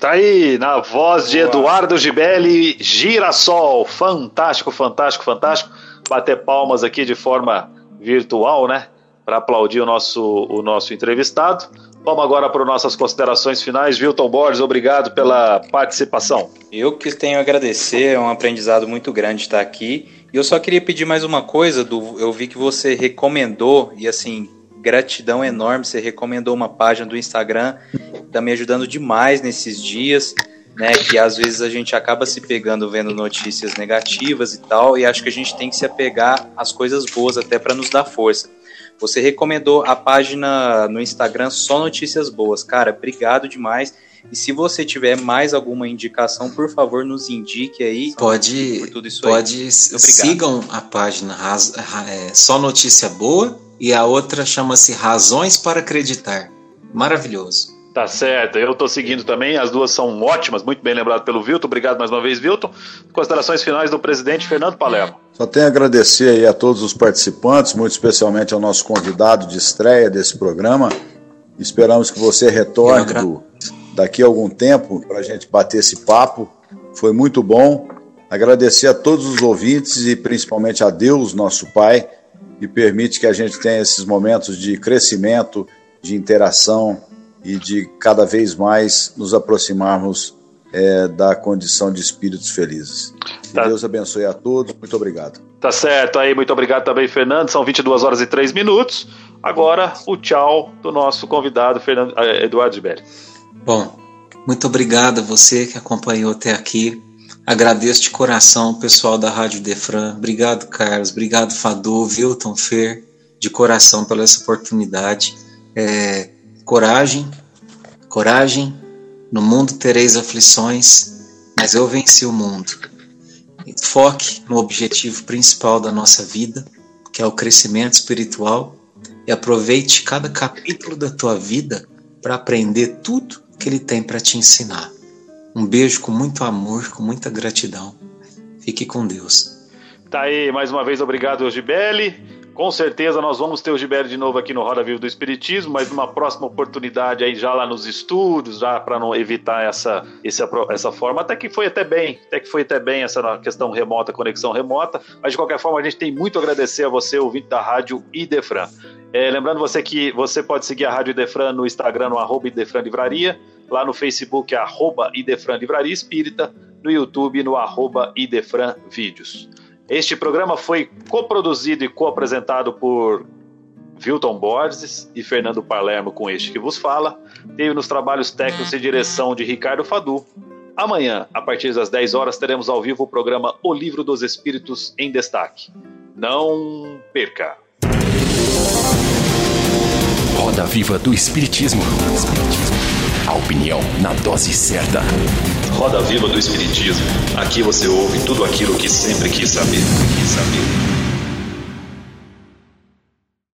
Tá aí, na voz de Eduardo Gibelli, Girassol. Fantástico, fantástico, fantástico. Bater palmas aqui de forma virtual, né? Para aplaudir o nosso, o nosso entrevistado. Vamos agora para nossas considerações finais. Wilton Borges, obrigado pela participação. Eu que tenho a agradecer, é um aprendizado muito grande estar aqui. E eu só queria pedir mais uma coisa, do eu vi que você recomendou, e assim, gratidão enorme, você recomendou uma página do Instagram, está me ajudando demais nesses dias, né, que às vezes a gente acaba se pegando vendo notícias negativas e tal, e acho que a gente tem que se apegar às coisas boas até para nos dar força. Você recomendou a página no Instagram Só Notícias Boas. Cara, obrigado demais. E se você tiver mais alguma indicação, por favor, nos indique aí. Pode, por tudo isso pode aí. sigam a página é, Só Notícia Boa e a outra chama-se Razões para Acreditar. Maravilhoso. Tá certo, eu tô seguindo também, as duas são ótimas, muito bem lembrado pelo Vilton, obrigado mais uma vez, Vilton. Considerações finais do presidente Fernando Palermo. Só tenho a agradecer aí a todos os participantes, muito especialmente ao nosso convidado de estreia desse programa. Esperamos que você retorne do- daqui a algum tempo para a gente bater esse papo. Foi muito bom. Agradecer a todos os ouvintes e principalmente a Deus, nosso Pai, que permite que a gente tenha esses momentos de crescimento, de interação e de cada vez mais nos aproximarmos eh, da condição de espíritos felizes. Que Tá. Deus abençoe a todos. Muito obrigado. Tá certo aí, muito obrigado também, Fernando. São 22 horas e 3 minutos. Agora, o tchau do nosso convidado, Fernando, eh, Eduardo Gibelli. Bom, muito obrigado a você que acompanhou até aqui. Agradeço de coração o pessoal da Rádio Defran. Obrigado, Carlos. Obrigado, Fadu, Wilton Fer, de coração pela essa oportunidade. É, coragem, coragem. No mundo tereis aflições, mas eu venci o mundo. Foque no objetivo principal da nossa vida, que é o crescimento espiritual, e aproveite cada capítulo da tua vida para aprender tudo que ele tem para te ensinar. Um beijo com muito amor, com muita gratidão. Fique com Deus. Tá aí, mais uma vez, obrigado, Gibelli. Com certeza nós vamos ter o Gibelli de novo aqui no Roda Viva do Espiritismo, mas numa próxima oportunidade aí já lá nos estúdios, já para não evitar essa, essa, essa forma. Até que foi até bem, até que foi até bem essa questão remota, conexão remota. Mas de qualquer forma, a gente tem muito a agradecer a você, ouvinte da Rádio Idefran. É, lembrando você que você pode seguir a Rádio Idefran no Instagram, no arroba Idefran Livraria, lá no Facebook, arroba Idefran Livraria Espírita, no YouTube, no arroba Idefran Vídeos. Este programa foi coproduzido e co-apresentado por Wilton Borges e Fernando Palermo com este que vos fala. Teve nos trabalhos técnicos e direção de Ricardo Fadu. Amanhã, a partir das 10 horas, teremos ao vivo o programa O Livro dos Espíritos em Destaque. Não perca! Roda Viva do Espiritismo. A opinião na dose certa. Roda Viva do Espiritismo. Aqui você ouve tudo aquilo que sempre quis saber. Quis saber.